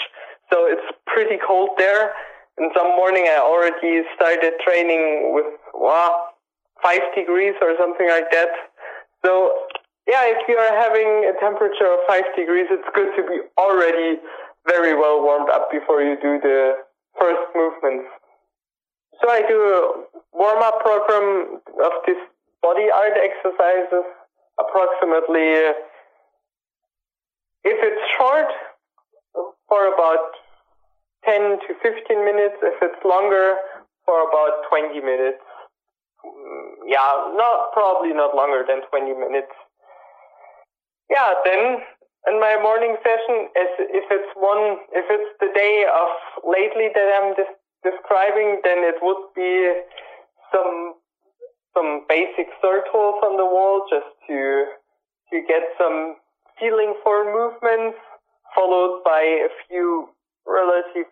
so it's pretty cold there. And some morning, I already started training with wow, five degrees or something like that. So yeah, if you are having a temperature of five degrees, it's good to be already very well warmed up before you do the first movements. So I do a warm up program of these body art exercises approximately, if it's short, for about 10 to 15 minutes. If it's longer, for about 20 minutes. Mm, yeah, not probably not longer than 20 minutes yeah, then in my morning session, as if it's one, if it's the day of lately that I'm des- describing, then it would be some some basic circles on the wall just to to get some feeling for movements, followed by a few relative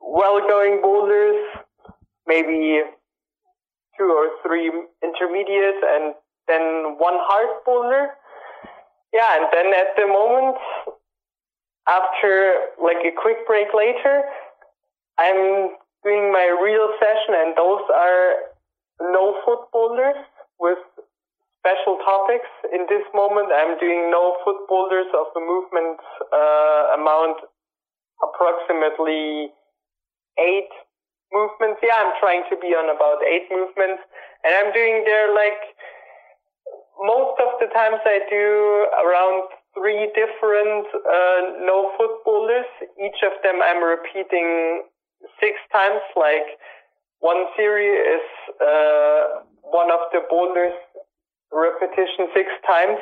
well-going boulders, maybe two or three intermediate, and then one hard boulder yeah, and then at the moment, after like a quick break later, I'm doing my real session, and those are no foot boulders with special topics. In this moment, I'm doing no foot boulders of the movement uh, amount approximately eight movements. Yeah, I'm trying to be on about eight movements, and I'm doing there like most of the times I do around three different uh, no foot boulders. Each of them I'm repeating six times. Like one series is uh, one of the boulders repetition six times.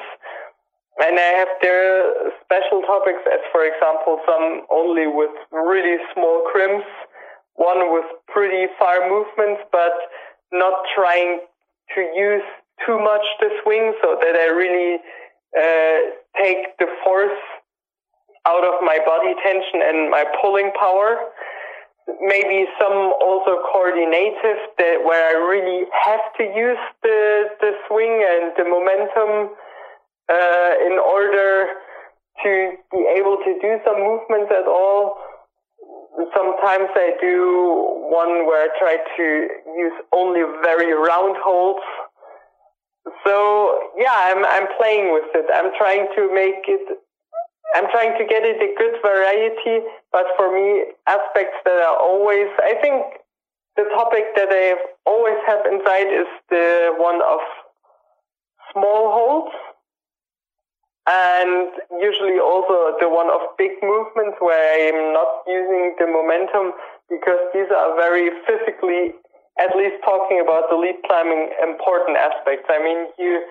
And I have their special topics as, for example, some only with really small crimps, one with pretty far movements, but not trying to use too much the swing so that I really uh, take the force out of my body tension and my pulling power. maybe some also coordinative that where I really have to use the the swing and the momentum uh, in order to be able to do some movements at all. Sometimes I do one where I try to use only very round holds. So yeah, I'm I'm playing with it. I'm trying to make it I'm trying to get it a good variety, but for me, aspects that are always, I think the topic that I always have inside is the one of small holds and usually also the one of big movements where I'm not using the momentum because these are very physically, at least talking about the lead climbing, important aspects. I mean, you,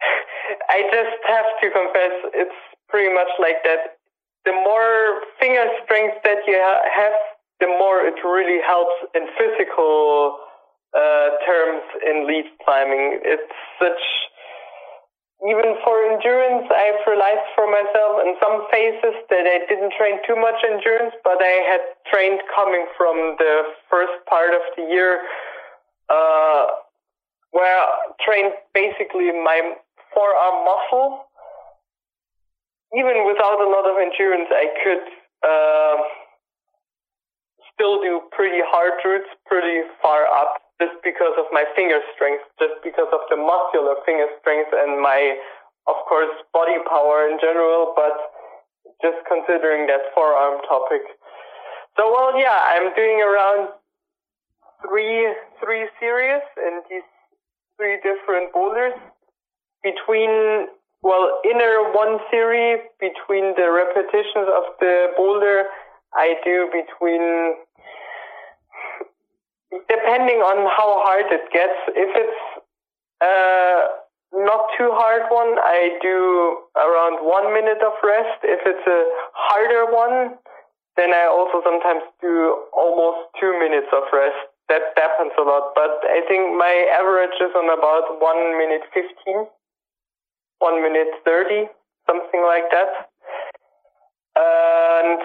I just have to confess, it's pretty much like that. The more finger strength that you ha- have, the more it really helps in physical uh, terms in lead climbing. It's such, even for endurance, I've realized for myself in some phases that I didn't train too much endurance, but I had trained coming from the first part of the year, uh, where I trained basically my forearm muscle. Even without a lot of endurance, I could uh, still do pretty hard routes pretty just because of my finger strength, just because of the muscular finger strength and my, of course, body power in general, but just considering that forearm topic. So, well, yeah, I'm doing around three, three series in these three different boulders between well, inner one series between the repetitions of the boulder, I do between, depending on how hard it gets. If it's uh, not too hard one, I do around one minute of rest. If it's a harder one, then I also sometimes do almost two minutes of rest. That happens a lot, but I think my average is on about one minute 15 one minute 30, something like that. And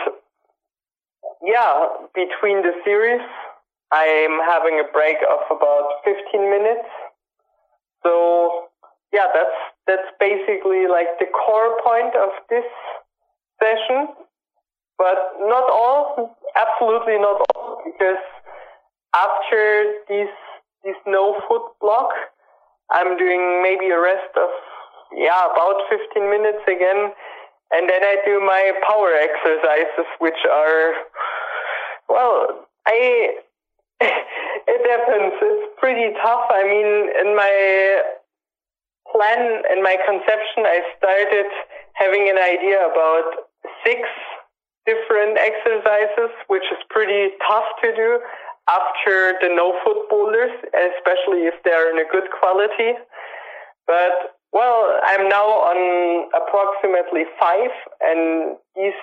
yeah, between the series, I'm having a break of about 15 minutes. So yeah, that's, that's basically like the core point of this session, but not all, absolutely not all, because after this, this no foot block, I'm doing maybe a rest of yeah, about 15 minutes again. And then I do my power exercises, which are, well, I, it happens. It's pretty tough. I mean, in my plan, in my conception, I started having an idea about six different exercises, which is pretty tough to do after the no foot boulders, especially if they're in a good quality. But well, I'm now on approximately five, and these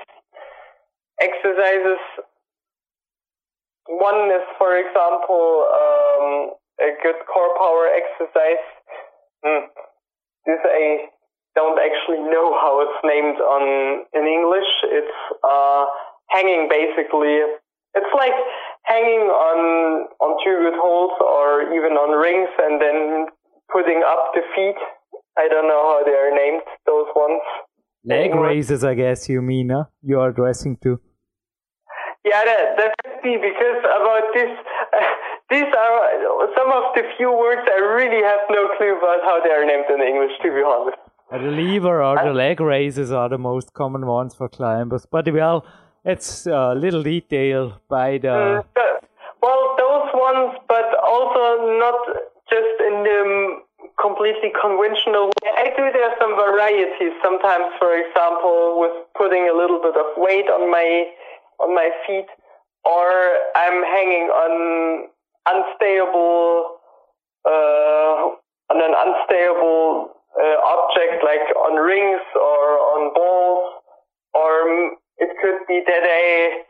exercises, one is, for example, um, a good core power exercise. Hmm. This I don't actually know how it's named on in English. It's uh, hanging basically. It's like hanging on on two good holes or even on rings, and then putting up the feet I don't know how they are named, those ones. Leg raises, I guess you mean, huh? You are addressing to. Yeah, that, that could be because about this, uh, these are some of the few words I really have no clue about how they are named in English, to be honest. The lever or the leg raises are the most common ones for climbers, but well, it's a little detail by the. Mm, well, those ones, but also not just in the completely conventional way. I do there some varieties sometimes, for example, with putting a little bit of weight on my on my feet, or I'm hanging on unstable uh, on an unstable uh, object like on rings or on balls, or it could be that I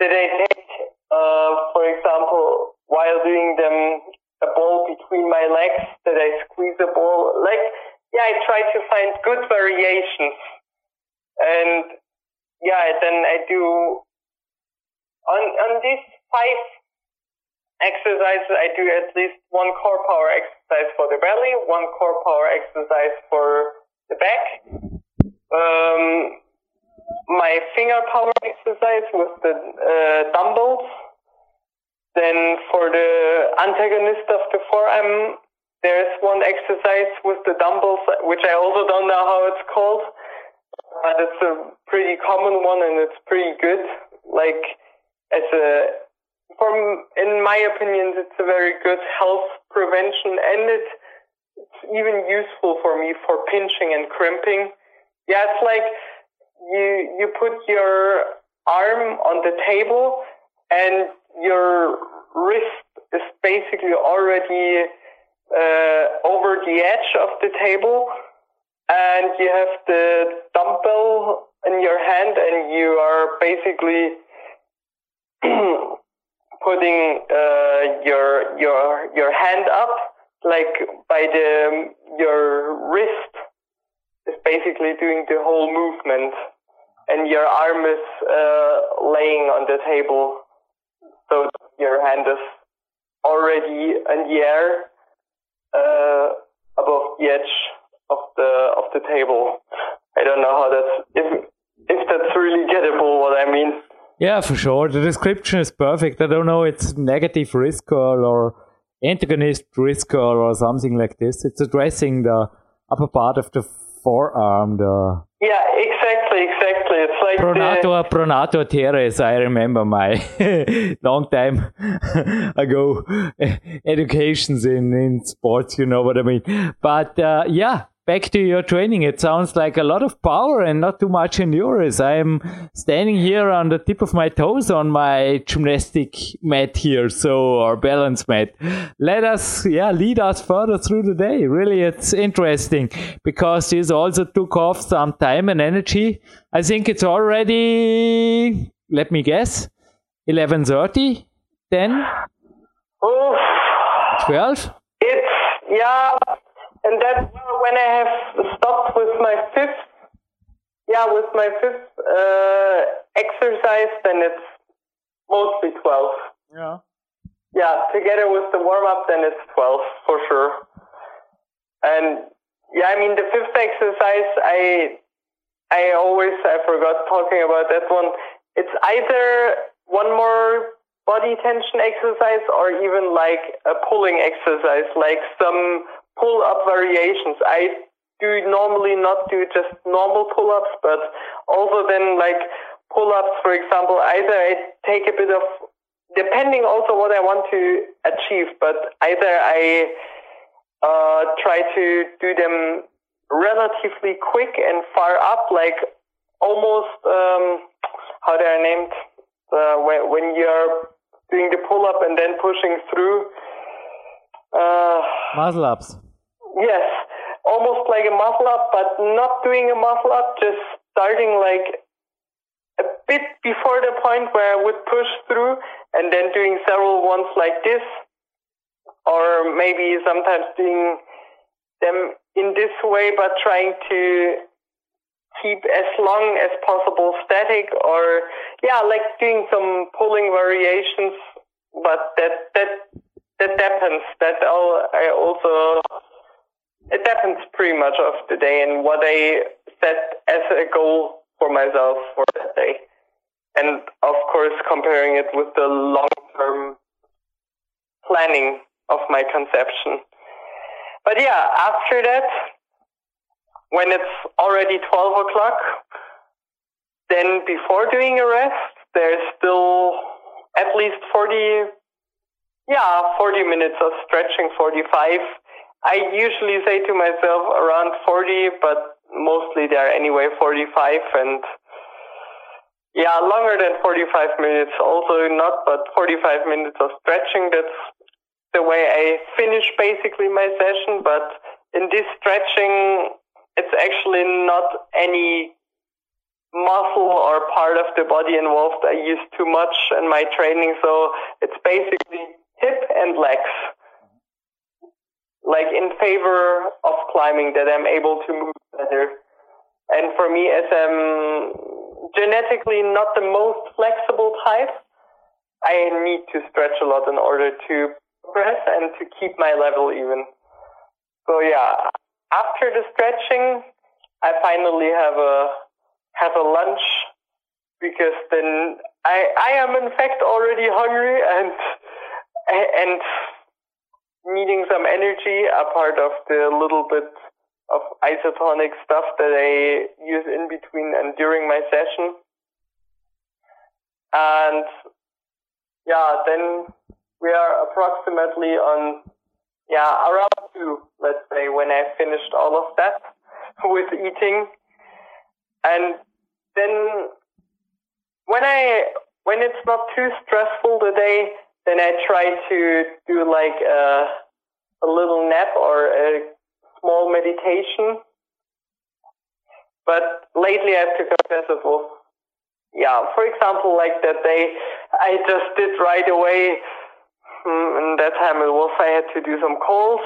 that I take, uh, for example, while doing them a ball between my legs, that I squeeze a ball. Like, yeah, I try to find good variations. And yeah, then I do on on these five exercises, I do at least one core power exercise for the belly, one core power exercise for the back. Um, my finger power exercise with the uh, dumbbells. Then for the antagonist of the forearm, there's one exercise with the dumbbells, which I also don't know how it's called, but it's a pretty common one and it's pretty good. Like as a, from in my opinion, it's a very good health prevention and it's, it's even useful for me for pinching and crimping. Yeah, it's like you you put your arm on the table and your wrist is basically already uh, over the edge of the table and you have the dumbbell in your hand and you are basically putting uh, your your your hand up like by the your wrist is basically doing the whole movement and your arm is uh, laying on the table so your hand is already in the air uh, above the edge of the of the table. I don't know how that's if if that's really gettable what I mean. Yeah, for sure. The description is perfect. I don't know it's negative wrist curl or antagonist wrist curl or something like this. It's addressing the upper part of the forearm. The yeah, exactly, exactly. It's like pronator, the... pronator teres. I remember my long time ago educations in in sports. You know what I mean? But uh, yeah, back to your training. It sounds like a lot of power and not too much endurance. I am standing here on the tip of my toes on my gymnastic mat here, so our balance mat. Let us, yeah, lead us further through the day. Really, it's interesting because this also took off some time and energy. I think it's already, let me guess, 11:30, 10, oh, 12. It's yeah and that's when I have stopped with my fifth, yeah, with my fifth uh, exercise, then it's mostly 12. Yeah. Yeah, together with the warm up, then it's 12 for sure. And yeah, I mean, the fifth exercise, I, I always, I forgot talking about that one. It's either one more body tension exercise or even like a pulling exercise, like some pull up variations. I do normally not do just normal pull ups, but also then like pull ups, for example, either I take a bit of, depending also what I want to achieve, but either I uh, try to do them relatively quick and far up, like almost, um, how they are named, uh, when, when you're doing the pull up and then pushing through. Uh, muscle ups. Yes, almost like a muscle up, but not doing a muscle up, just starting like a bit before the point where I would push through and then doing several ones like this, or maybe sometimes doing them in this way, but trying to keep as long as possible static or yeah, like doing some pulling variations, but that, that, that depends. That I also it depends pretty much of the day and what I set as a goal for myself for that day. And of course, comparing it with the long term planning of my conception. But yeah, after that, when it's already 12 o'clock, then before doing a rest, there's still at least 40, yeah, 40 minutes of stretching, 45 I usually say to myself around 40, but mostly they're anyway 45 and yeah, longer than 45 minutes also not, but 45 minutes of stretching. That's the way I finish basically my session. But in this stretching, it's actually not any muscle or part of the body involved. I use too much in my training. So it's basically hip and legs like in favor of climbing that I'm able to move better. And for me, as I'm genetically not the most flexible type, I need to stretch a lot in order to progress and to keep my level even. So yeah, after the stretching, I finally have a have a lunch because then I I am in fact already hungry and and needing some energy a part of the little bit of isotonic stuff that I use in between and during my session. And yeah, then we are approximately on, yeah, around two, let's say, when I finished all of that with eating. And then when I, when it's not too stressful the day, then I try to do like a, a little nap or a small meditation. But lately I have to confess yeah, for example, like that day, I just did right away. Hmm, in that time it was I had to do some calls,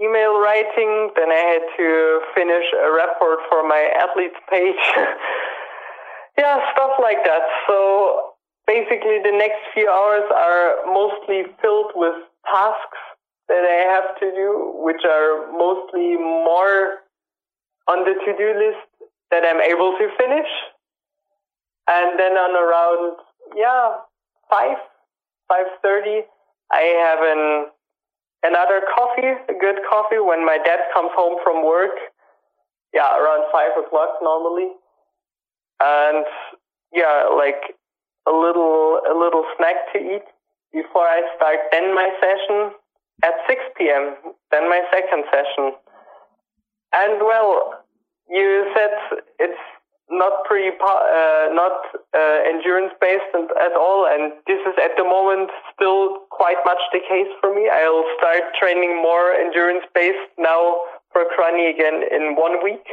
email writing, then I had to finish a report for my athletes page. yeah, stuff like that. So basically the next few hours are mostly filled with tasks that I have to do, which are mostly more on the to-do list that I'm able to finish. And then on around, yeah, 5, 5.30, I have an, another coffee, a good coffee when my dad comes home from work. Yeah, around 5 o'clock normally. And yeah, like a little, a little snack to eat before I start then my session at 6 p.m., then my second session. And well, you said it's not pre uh, not uh, endurance based at all, and this is at the moment still quite much the case for me. I'll start training more endurance based now for Kranj again in one week.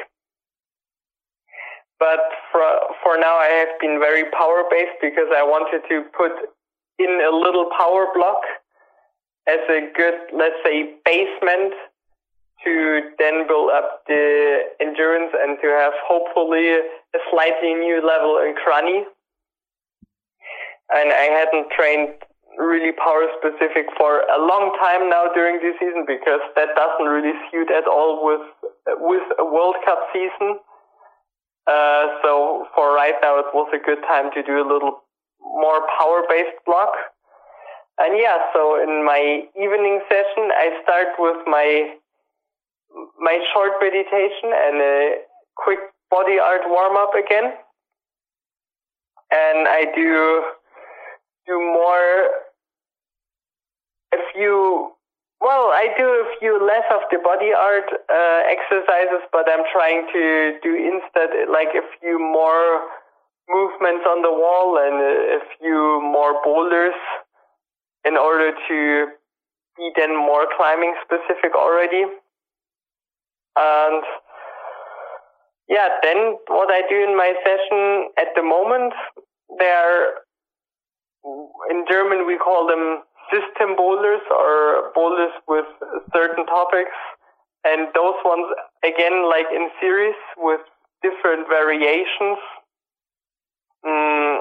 But for for now, I have been very power based because I wanted to put in a little power block as a good, let's say, basement to then build up the endurance and to have hopefully a slightly new level in Kranj. And I hadn't trained really power specific for a long time now during the season because that doesn't really suit at all with with a World Cup season. Uh, so for right now, it was a good time to do a little more power based block. And yeah, so in my evening session, I start with my my short meditation and a quick body art warm up again. And I do do more a few well, I do a few less of the body art uh, exercises, but I'm trying to do instead like a few more movements on the wall and a few more boulders in order to be then more climbing specific already. And yeah, then what I do in my session at the moment, they're in German we call them system boulders are boulders with certain topics. And those ones, again, like in series with different variations. Mm,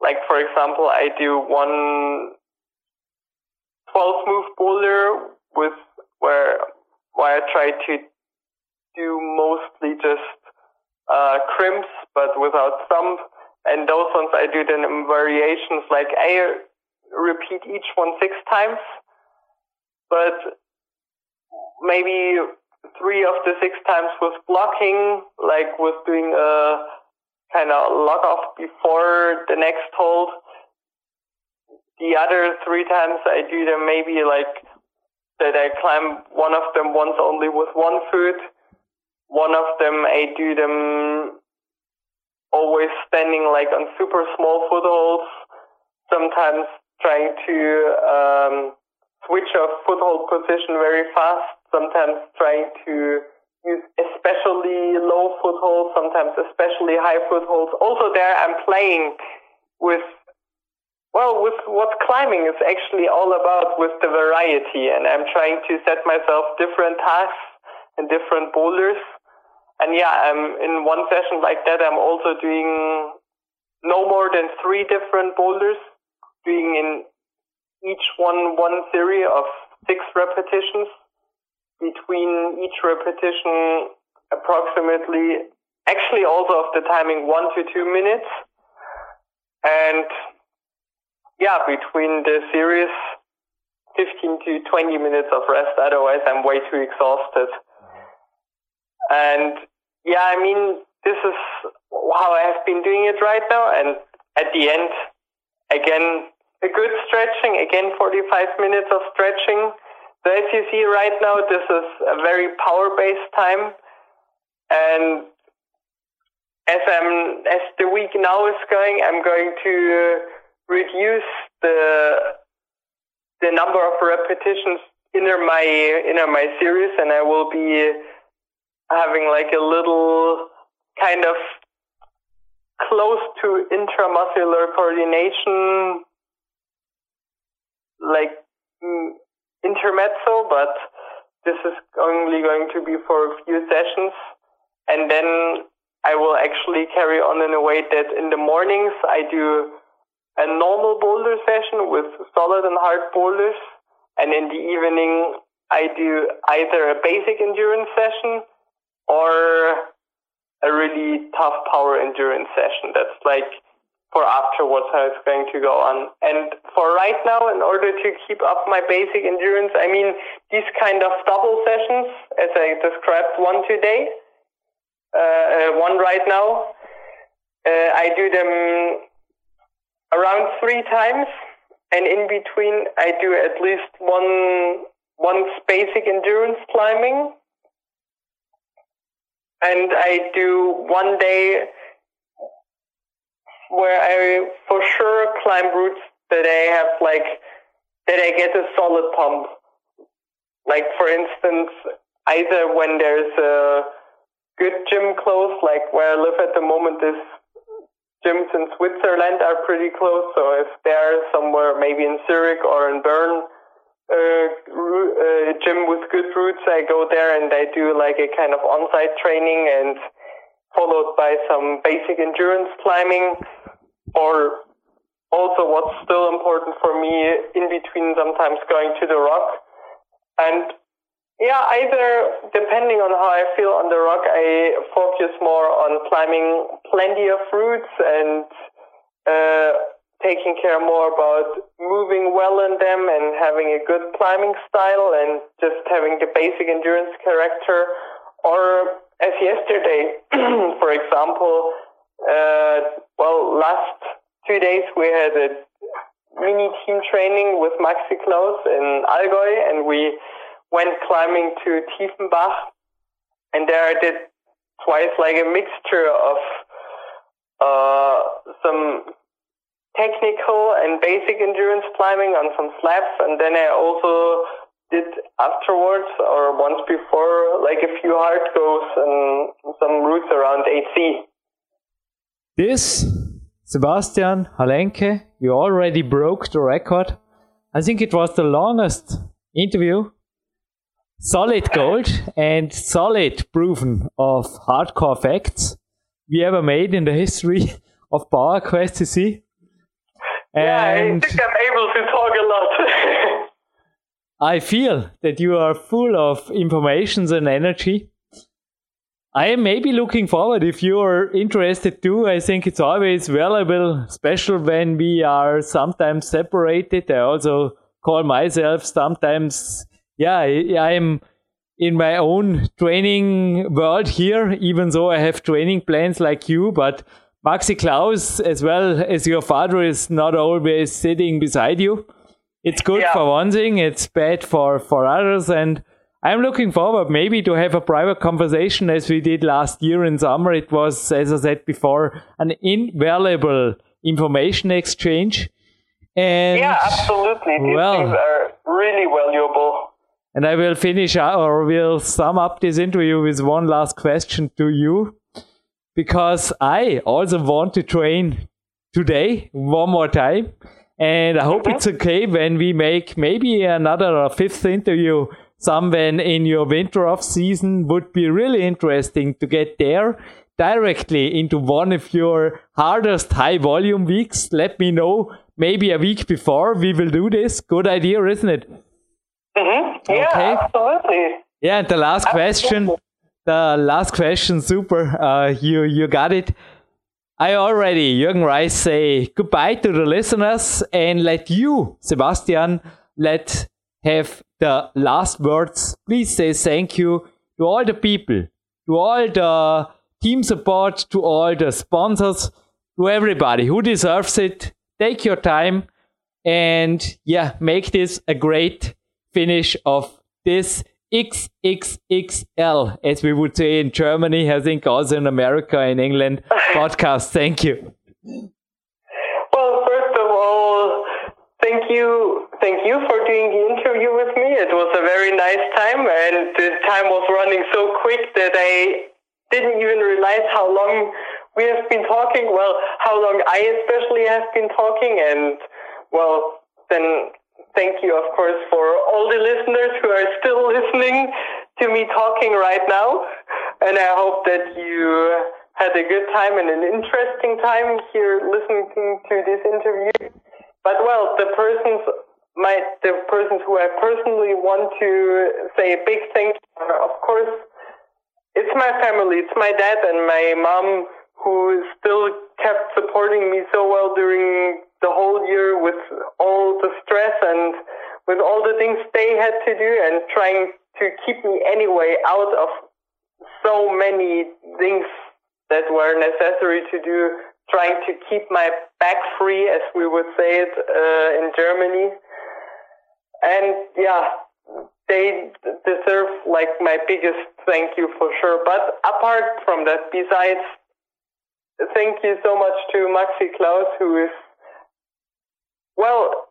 like, for example, I do one 12 move boulder with where where I try to do mostly just uh, crimps but without thumb and those ones I do then in variations like I repeat each one six times but maybe three of the six times with blocking like with doing a kind of lock off before the next hold the other three times I do them maybe like that I climb one of them once only with one foot. One of them I do them always standing like on super small footholds. Sometimes trying to um, switch a foothold position very fast. Sometimes trying to use especially low footholds. Sometimes especially high footholds. Also there I'm playing with well, with what climbing is actually all about with the variety, and I'm trying to set myself different tasks and different boulders. And yeah, I'm in one session like that. I'm also doing no more than three different boulders doing in each one one series of six repetitions. Between each repetition, approximately, actually also of the timing one to two minutes. And yeah, between the series, 15 to 20 minutes of rest. Otherwise, I'm way too exhausted. And yeah, I mean, this is how I have been doing it right now. And at the end, again, a good stretching, again, 45 minutes of stretching. So as you see right now, this is a very power-based time. And as I'm, as the week now is going, I'm going to reduce the the number of repetitions in my in my series, and I will be having like a little kind of close to intramuscular coordination, like mm, intermezzo, but this is only going to be for a few sessions, and then I will actually carry on in a way that in the mornings. I do a normal boulder session with solid and hard boulders, and in the evening I do either a basic endurance session or a really tough power endurance session. That's like for afterwards how it's going to go on. And for right now, in order to keep up my basic endurance, I mean, these kind of double sessions, as I described one today, uh, uh one right now, uh, I do them around three times, and in between I do at least one one basic endurance climbing, and I do one day where I for sure climb routes that I have like that I get a solid pump. Like for instance, either when there's a good gym close, like where I live at the moment, is gyms in Switzerland are pretty close. So if they're somewhere, maybe in Zurich or in Bern, uh, uh, gym with good routes, I go there and I do like a kind of on-site training and followed by some basic endurance climbing or also what's still important for me in between sometimes going to the rock and yeah, either depending on how I feel on the rock, I focus more on climbing plenty of routes and uh, taking care more about moving well in them and having a good climbing style and just having the basic endurance character. Or as yesterday, for example, uh, well, last two days we had a mini team training with Maxi Klaus in Allgäu and we went climbing to Tiefenbach, and there I did twice like a mixture of uh, some technical and basic endurance climbing on some slabs, and then I also did afterwards or once before like a few hard goes and some routes around 8C. This, Sebastian Halenke, you already broke the record. I think it was the longest interview solid gold and solid proven of hardcore facts we ever made in the history of PowerQuest CC. Yeah, and I think I'm able to talk a lot. I feel that you are full of informations and energy. I am maybe looking forward if you are interested too. I think it's always valuable, especially when we are sometimes separated. I also call myself sometimes yeah, I'm in my own training world here, even though I have training plans like you, but Maxi Klaus, as well as your father, is not always sitting beside you. It's good yeah. for one thing, it's bad for, for others, and I'm looking forward maybe to have a private conversation as we did last year in summer. It was, as I said before, an invaluable information exchange. And yeah, absolutely. These well, things are uh, really valuable. And I will finish or will sum up this interview with one last question to you. Because I also want to train today one more time. And I hope it's okay when we make maybe another fifth interview somewhere in your winter off season would be really interesting to get there directly into one of your hardest high volume weeks. Let me know maybe a week before we will do this. Good idea, isn't it? Mm-hmm. Yeah, okay. absolutely. Yeah, and the last absolutely. question. The last question, super. Uh, you you got it. I already, Jürgen Reis, say goodbye to the listeners and let you, Sebastian, let have the last words. Please say thank you to all the people, to all the team support, to all the sponsors, to everybody who deserves it. Take your time and yeah, make this a great finish of this XXXL, as we would say in Germany, I think also in America and England podcast. Thank you. Well, first of all, thank you, thank you for doing the interview with me. It was a very nice time, and the time was running so quick that I didn't even realize how long we have been talking. Well, how long I especially have been talking, and well, then thank you, of course, for all the listeners who are still listening to me talking right now. And I hope that you had a good time and an interesting time here listening to this interview. But well, the persons, my, the persons who I personally want to say a big thank you are, of course, it's my family. It's my dad and my mom who still kept supporting me so well during the whole year with all the stress and with all the things they had to do and trying to keep me anyway out of so many things that were necessary to do, trying to keep my back free, as we would say it uh, in Germany. And yeah, they deserve like my biggest thank you for sure. But apart from that, besides, thank you so much to Maxi Klaus, who is well,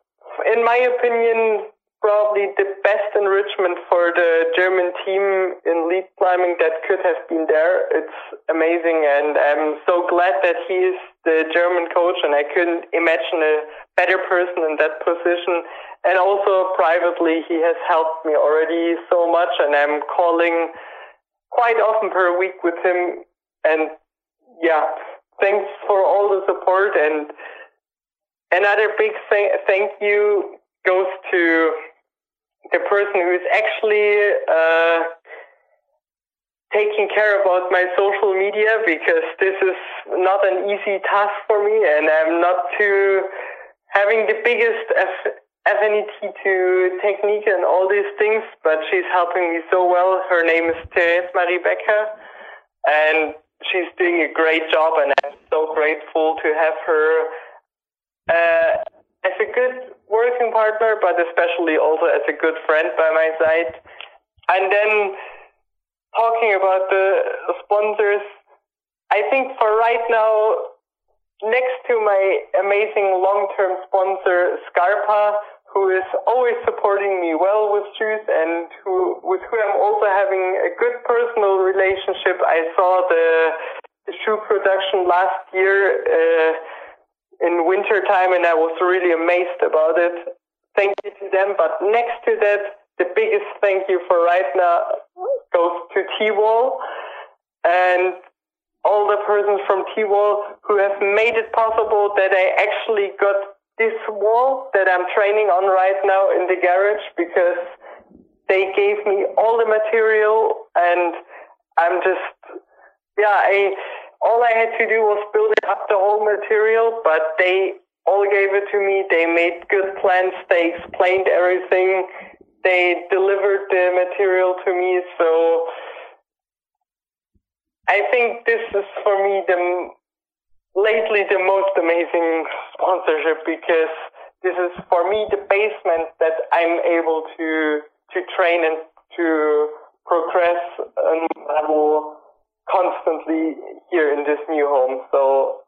in my opinion, probably the best enrichment for the German team in lead climbing that could have been there. It's amazing, and I'm so glad that he is the German coach, and I couldn't imagine a better person in that position. And also privately, he has helped me already so much, and I'm calling quite often per week with him. And yeah, thanks for all the support and Another big th- thank you goes to the person who is actually uh, taking care about my social media because this is not an easy task for me and I'm not too having the biggest affinity to technique and all these things, but she's helping me so well. Her name is Therese Marie Becker and she's doing a great job and I'm so grateful to have her uh, as a good working partner, but especially also as a good friend by my side. And then talking about the sponsors, I think for right now, next to my amazing long-term sponsor Scarpa, who is always supporting me well with shoes and who with who I'm also having a good personal relationship. I saw the, shoe production last year. Uh, in winter time, and I was really amazed about it. Thank you to them. But next to that, the biggest thank you for right now goes to T-Wall and all the persons from T-Wall who have made it possible that I actually got this wall that I'm training on right now in the garage because they gave me all the material and I'm just, yeah, I, all I had to do was build up the whole material, but they all gave it to me. They made good plans. They explained everything. They delivered the material to me. So I think this is for me the lately the most amazing sponsorship because this is for me the basement that I'm able to to train and to progress and level constantly here in this new home. So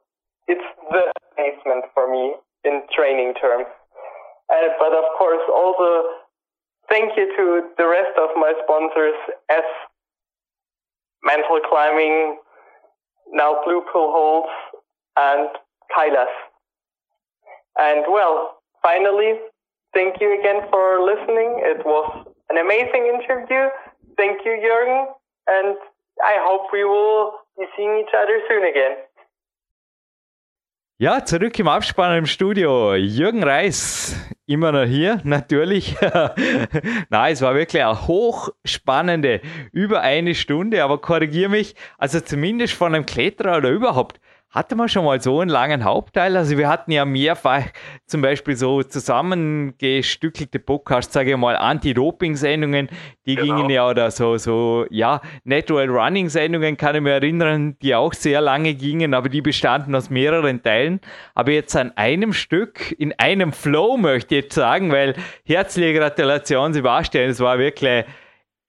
it's the basement for me in training terms. Uh, but of course, also thank you to the rest of my sponsors as Mental Climbing, now Blue Pill Holds, and Kailas. And well, finally, thank you again for listening. It was an amazing interview. Thank you, Jürgen, and I hope we will be seeing each other soon again. Ja, zurück im Abspann im Studio. Jürgen Reis, immer noch hier, natürlich. Nein, es war wirklich eine hochspannende, über eine Stunde, aber korrigiere mich, also zumindest von einem Kletterer oder überhaupt hatte man schon mal so einen langen Hauptteil? Also wir hatten ja mehrfach zum Beispiel so zusammengestückelte Podcasts, sage ich mal, Anti-Doping-Sendungen, die genau. gingen ja oder so, so, ja, Natural Running-Sendungen kann ich mir erinnern, die auch sehr lange gingen, aber die bestanden aus mehreren Teilen. Aber jetzt an einem Stück, in einem Flow möchte ich jetzt sagen, weil herzliche Gratulation, Sebastian, es war wirklich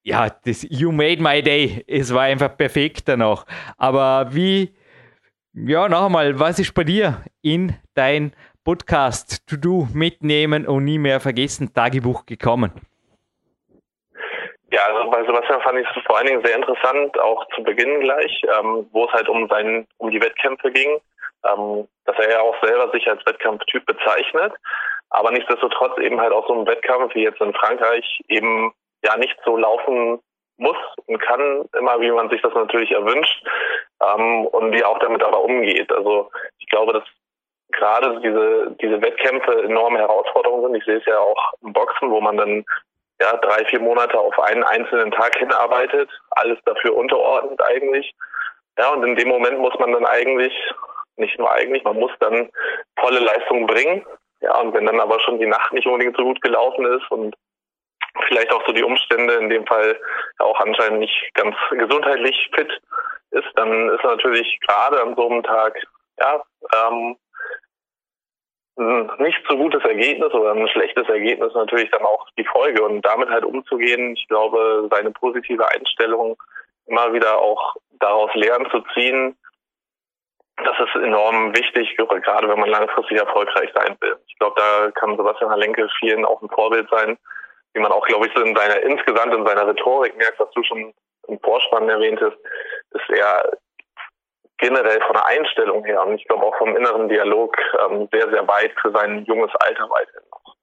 ja, das You made my day. Es war einfach perfekt danach. Aber wie, ja, noch einmal, was ist bei dir in dein Podcast To-Do mitnehmen und nie mehr vergessen Tagebuch gekommen? Ja, also bei Sebastian fand ich es vor allen Dingen sehr interessant, auch zu Beginn gleich, ähm, wo es halt um sein, um die Wettkämpfe ging, ähm, dass er ja auch selber sich als Wettkampftyp bezeichnet, aber nichtsdestotrotz eben halt auch so ein Wettkampf wie jetzt in Frankreich eben ja nicht so laufen muss und kann, immer wie man sich das natürlich erwünscht ähm, und wie auch damit aber umgeht. Also ich glaube, dass gerade diese, diese Wettkämpfe enorme Herausforderungen sind. Ich sehe es ja auch im Boxen, wo man dann ja drei, vier Monate auf einen einzelnen Tag hinarbeitet, alles dafür unterordnet eigentlich. Ja, und in dem Moment muss man dann eigentlich, nicht nur eigentlich, man muss dann volle Leistung bringen. Ja, und wenn dann aber schon die Nacht nicht unbedingt so gut gelaufen ist und vielleicht auch so die Umstände in dem Fall auch anscheinend nicht ganz gesundheitlich fit ist, dann ist natürlich gerade an so einem Tag ja ähm, ein nicht so gutes Ergebnis oder ein schlechtes Ergebnis natürlich dann auch die Folge und damit halt umzugehen. Ich glaube, seine positive Einstellung immer wieder auch daraus Lernen zu ziehen, das ist enorm wichtig, gerade wenn man langfristig erfolgreich sein will. Ich glaube, da kann Sebastian Halenke vielen auch ein Vorbild sein, wie man auch, glaube ich, so in seiner, insgesamt in seiner Rhetorik merkt, was du schon im Vorspann erwähntest, ist er generell von der Einstellung her und ich glaube auch vom inneren Dialog ähm, sehr, sehr weit für sein junges Alter weiterhin noch.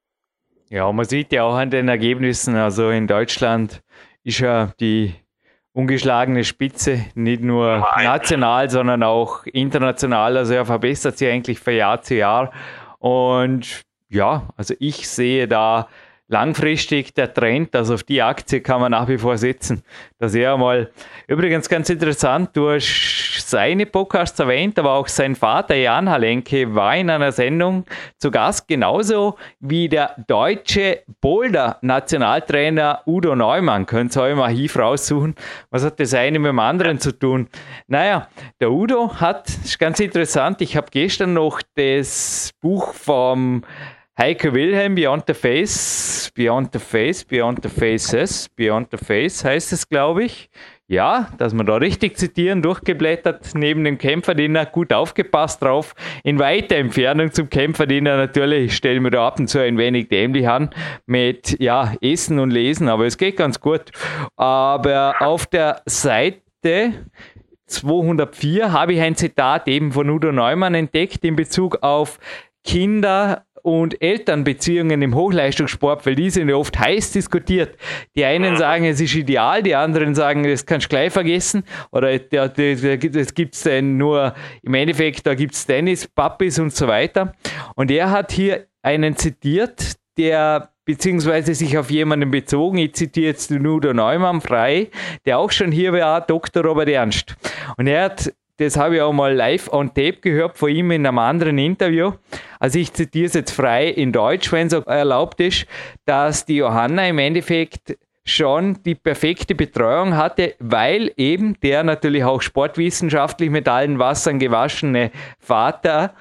Ja, man sieht ja auch an den Ergebnissen, also in Deutschland ist ja die ungeschlagene Spitze, nicht nur national, sondern auch international. Also er verbessert sich eigentlich von Jahr zu Jahr. Und ja, also ich sehe da langfristig der Trend, also auf die Aktie kann man nach wie vor setzen. Das er mal, übrigens ganz interessant, du hast seine Podcasts erwähnt, aber auch sein Vater Jan Halenke war in einer Sendung zu Gast, genauso wie der deutsche Boulder-Nationaltrainer Udo Neumann. Könnt ihr euch im Archiv raussuchen. Was hat das eine mit dem anderen zu tun? Naja, der Udo hat, ist ganz interessant, ich habe gestern noch das Buch vom Heike Wilhelm, Beyond the Face, Beyond the Face, Beyond the Faces, Beyond the Face heißt es, glaube ich. Ja, dass wir da richtig zitieren, durchgeblättert neben dem Kämpferdiener, gut aufgepasst drauf. In weiter Entfernung zum Kämpferdiener natürlich stellen wir da ab und zu ein wenig dämlich an mit ja, Essen und Lesen, aber es geht ganz gut. Aber auf der Seite 204 habe ich ein Zitat eben von Udo Neumann entdeckt in Bezug auf Kinder und Elternbeziehungen im Hochleistungssport, weil die sind ja oft heiß diskutiert. Die einen sagen, es ist ideal, die anderen sagen, das kannst du gleich vergessen. Oder das gibt es nur, im Endeffekt, da gibt es Tennis, Pappis und so weiter. Und er hat hier einen zitiert, der beziehungsweise sich auf jemanden bezogen. Ich zitiere jetzt den Udo Neumann frei, der auch schon hier war, Dr. Robert Ernst. Und er hat das habe ich auch mal live on tape gehört von ihm in einem anderen Interview. Also ich zitiere es jetzt frei in Deutsch, wenn es erlaubt ist, dass die Johanna im Endeffekt schon die perfekte Betreuung hatte, weil eben der natürlich auch sportwissenschaftlich mit allen Wassern gewaschene Vater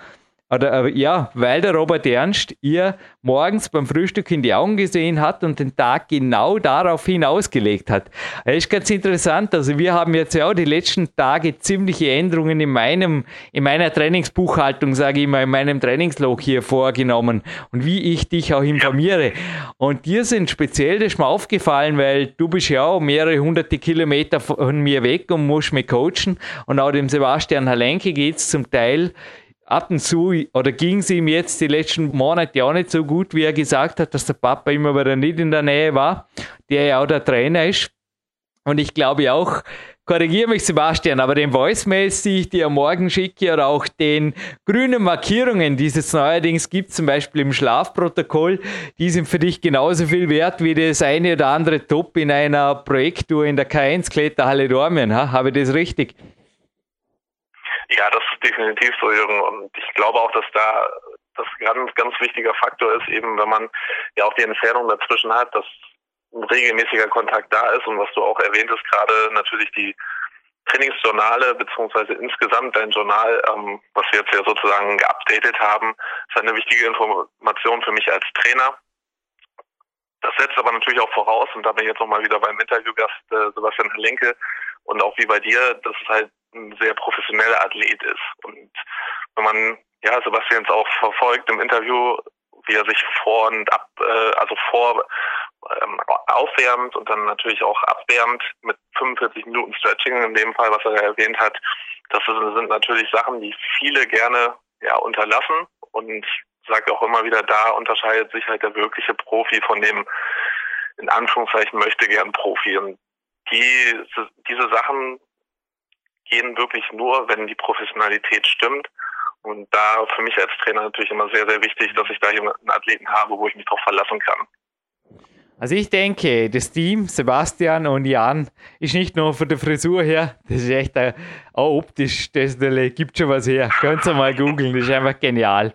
oder äh, ja, weil der Robert Ernst ihr morgens beim Frühstück in die Augen gesehen hat und den Tag genau daraufhin ausgelegt hat. Das ist ganz interessant. Also wir haben jetzt ja auch die letzten Tage ziemliche Änderungen in meinem, in meiner Trainingsbuchhaltung, sage ich mal, in meinem Trainingslog hier vorgenommen und wie ich dich auch informiere. Und dir sind speziell das ist mir aufgefallen, weil du bist ja auch mehrere hunderte Kilometer von mir weg und musst mich coachen. Und auch dem Sebastian Halenke geht es zum Teil ab und zu, oder ging es ihm jetzt die letzten Monate auch nicht so gut, wie er gesagt hat, dass der Papa immer wieder nicht in der Nähe war, der ja auch der Trainer ist. Und ich glaube auch, korrigiere mich Sebastian, aber den Voicemails, die ich dir Morgen schicke oder auch den grünen Markierungen, die es neuerdings gibt, zum Beispiel im Schlafprotokoll, die sind für dich genauso viel wert wie das eine oder andere Top in einer Projekttour in der K1 Kletterhalle Dormien. Ha? Habe ich das richtig? Ja, das ist definitiv so, Jürgen. Und ich glaube auch, dass da das ganz, ganz wichtiger Faktor ist, eben wenn man ja auch die Entfernung dazwischen hat, dass ein regelmäßiger Kontakt da ist und was du auch erwähnt hast, gerade natürlich die Trainingsjournale beziehungsweise insgesamt dein Journal, ähm, was wir jetzt ja sozusagen geupdatet haben, ist eine wichtige Information für mich als Trainer. Das setzt aber natürlich auch voraus, und da bin ich jetzt nochmal wieder beim Interviewgast äh, Sebastian Lenke und auch wie bei dir, dass es halt ein sehr professioneller Athlet ist. Und wenn man ja Sebastians auch verfolgt im Interview, wie er sich vor und ab, äh, also vor ähm, aufwärmt und dann natürlich auch abwärmt mit 45 Minuten Stretching in dem Fall, was er erwähnt hat. Das sind natürlich Sachen, die viele gerne ja unterlassen und sage auch immer wieder, da unterscheidet sich halt der wirkliche Profi von dem in Anführungszeichen möchte gern Profi und die, diese Sachen gehen wirklich nur, wenn die Professionalität stimmt. Und da für mich als Trainer natürlich immer sehr, sehr wichtig, dass ich da jemanden Athleten habe, wo ich mich darauf verlassen kann. Also ich denke, das Team, Sebastian und Jan, ist nicht nur von der Frisur her, das ist echt auch optisch, das gibt schon was her. Könnt ihr mal googeln, das ist einfach genial.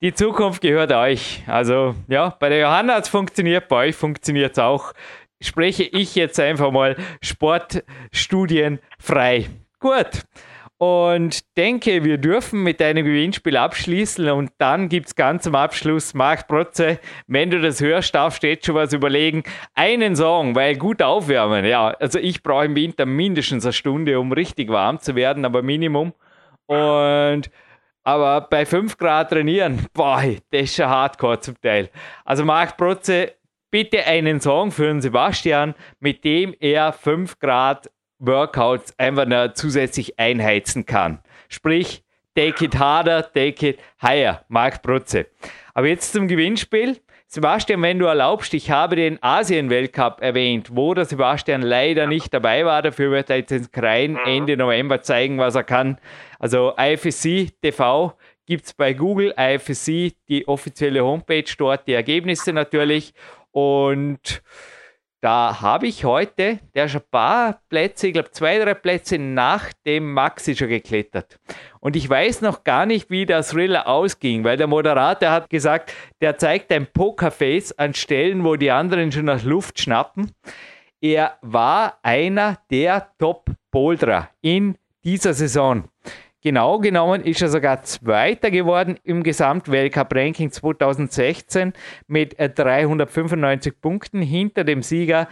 Die Zukunft gehört euch. Also ja, bei der Johanna hat es funktioniert, bei euch funktioniert es auch. Spreche ich jetzt einfach mal sportstudienfrei. Gut und denke, wir dürfen mit deinem Gewinnspiel abschließen und dann gibt es ganz am Abschluss, Marc Protze, wenn du das hörst, darfst du jetzt schon was überlegen. Einen Song, weil gut aufwärmen, ja, also ich brauche im Winter mindestens eine Stunde, um richtig warm zu werden, aber Minimum. Und aber bei 5 Grad trainieren, boah, das ist schon hardcore zum Teil. Also Marc Protze, bitte einen Song für den Sebastian, mit dem er 5 Grad Workouts einfach noch zusätzlich einheizen kann. Sprich, take it harder, take it higher. Marc Brutze. Aber jetzt zum Gewinnspiel. Sebastian, wenn du erlaubst, ich habe den Asien-Weltcup erwähnt, wo der Sebastian leider nicht dabei war. Dafür wird er jetzt in Krein mhm. Ende November zeigen, was er kann. Also IFSC TV gibt es bei Google, IFSC, die offizielle Homepage dort, die Ergebnisse natürlich. Und da habe ich heute, der ist ein paar Plätze, ich glaube zwei, drei Plätze nach dem Maxi schon geklettert. Und ich weiß noch gar nicht, wie der Thriller ausging, weil der Moderator hat gesagt, der zeigt ein Pokerface an Stellen, wo die anderen schon nach Luft schnappen. Er war einer der Top-Boulderer in dieser Saison. Genau genommen ist er sogar Zweiter geworden im Gesamtweltcup-Ranking 2016 mit 395 äh, Punkten hinter dem Sieger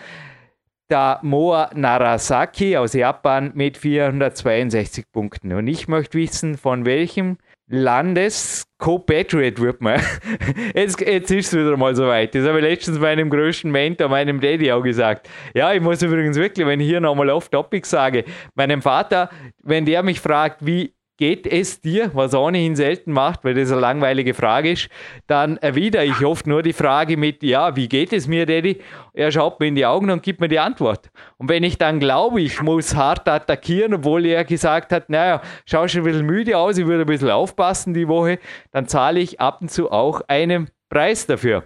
der Moa Narasaki aus Japan mit 462 Punkten. Und ich möchte wissen, von welchem Landes Co-Patriot wird man. Jetzt, jetzt ist es wieder mal soweit. Das habe ich letztens meinem größten Mentor, meinem Daddy auch gesagt. Ja, ich muss übrigens wirklich, wenn ich hier nochmal off-topic sage, meinem Vater, wenn der mich fragt, wie geht es dir, was ohnehin selten macht, weil das eine langweilige Frage ist, dann erwidere ich oft nur die Frage mit, ja, wie geht es mir, Daddy? Er schaut mir in die Augen und gibt mir die Antwort. Und wenn ich dann glaube, ich muss hart attackieren, obwohl er gesagt hat, naja, schau schon ein bisschen müde aus, ich würde ein bisschen aufpassen die Woche, dann zahle ich ab und zu auch einen Preis dafür.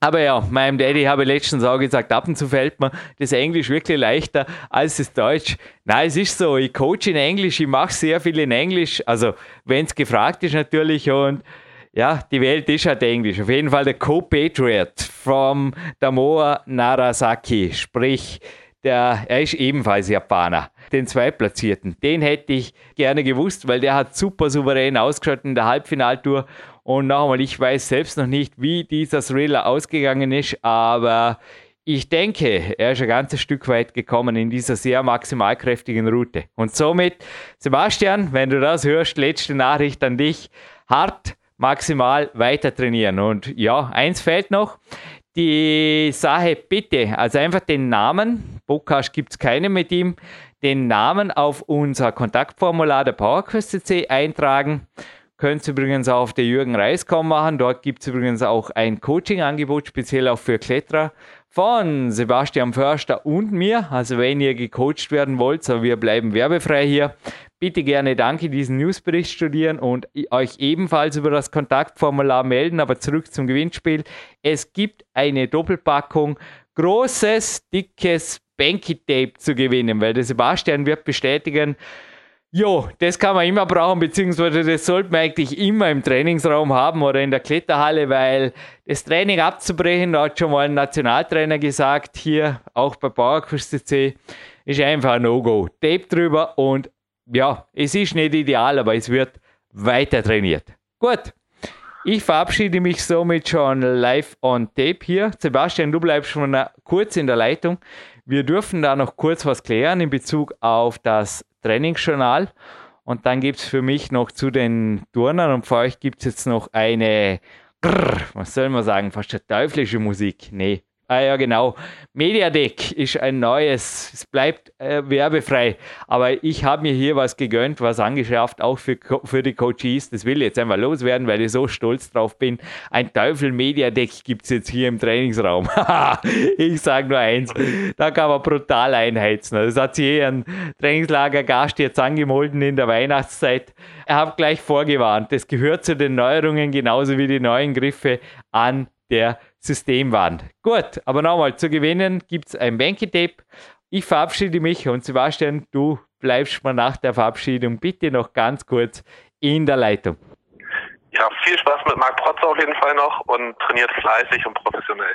Aber ja, meinem Daddy habe ich letztens auch gesagt, ab und zu fällt mir das Englisch wirklich leichter als das Deutsch. Nein, es ist so, ich coache in Englisch, ich mache sehr viel in Englisch, also wenn es gefragt ist natürlich und ja, die Welt ist halt Englisch. Auf jeden Fall der Co-Patriot vom Damoa Narasaki, sprich, der, er ist ebenfalls Japaner. Den Zweitplatzierten, den hätte ich gerne gewusst, weil der hat super souverän ausgeschaut in der Halbfinaltour und nochmal, ich weiß selbst noch nicht, wie dieser Thriller ausgegangen ist, aber ich denke, er ist ein ganzes Stück weit gekommen in dieser sehr maximalkräftigen Route. Und somit, Sebastian, wenn du das hörst, letzte Nachricht an dich. Hart, maximal weiter trainieren. Und ja, eins fehlt noch. Die Sache bitte, also einfach den Namen, Podcast gibt es keinen mit ihm, den Namen auf unser Kontaktformular der PowerQuest eintragen. Könnt ihr übrigens auch auf der Jürgen Reiskom machen. Dort gibt es übrigens auch ein Coaching-Angebot, speziell auch für Kletterer, von Sebastian Förster und mir. Also wenn ihr gecoacht werden wollt, so wir bleiben werbefrei hier. Bitte gerne danke diesen Newsbericht studieren und euch ebenfalls über das Kontaktformular melden. Aber zurück zum Gewinnspiel. Es gibt eine Doppelpackung großes, dickes Banky-Tape zu gewinnen, weil der Sebastian wird bestätigen, Jo, das kann man immer brauchen, beziehungsweise das sollte man eigentlich immer im Trainingsraum haben oder in der Kletterhalle, weil das Training abzubrechen, da hat schon mal ein Nationaltrainer gesagt, hier auch bei PowerQuest CC, ist einfach ein No-Go. Tape drüber und ja, es ist nicht ideal, aber es wird weiter trainiert. Gut, ich verabschiede mich somit schon live on Tape hier. Sebastian, du bleibst schon kurz in der Leitung. Wir dürfen da noch kurz was klären in Bezug auf das Trainingsjournal. Und dann gibt es für mich noch zu den Turnern und für euch gibt es jetzt noch eine, was soll man sagen, fast eine teuflische Musik. Nee, Ah ja, genau. Mediadeck ist ein neues, es bleibt äh, werbefrei. Aber ich habe mir hier was gegönnt, was angeschafft, auch für, für die Coaches. Das will ich jetzt einfach loswerden, weil ich so stolz drauf bin. Ein Teufel Mediadeck gibt es jetzt hier im Trainingsraum. ich sage nur eins, da kann man brutal einheizen. Das hat sich hier ein Trainingslager-Gast jetzt angemolden in der Weihnachtszeit. Er hat gleich vorgewarnt, das gehört zu den Neuerungen genauso wie die neuen Griffe an der Systemwand. Gut, aber nochmal, zu gewinnen gibt es ein Banky-Tape. Ich verabschiede mich und Sebastian, du bleibst mal nach der Verabschiedung bitte noch ganz kurz in der Leitung. Ja, viel Spaß mit Marc Protzer auf jeden Fall noch und trainiert fleißig und professionell.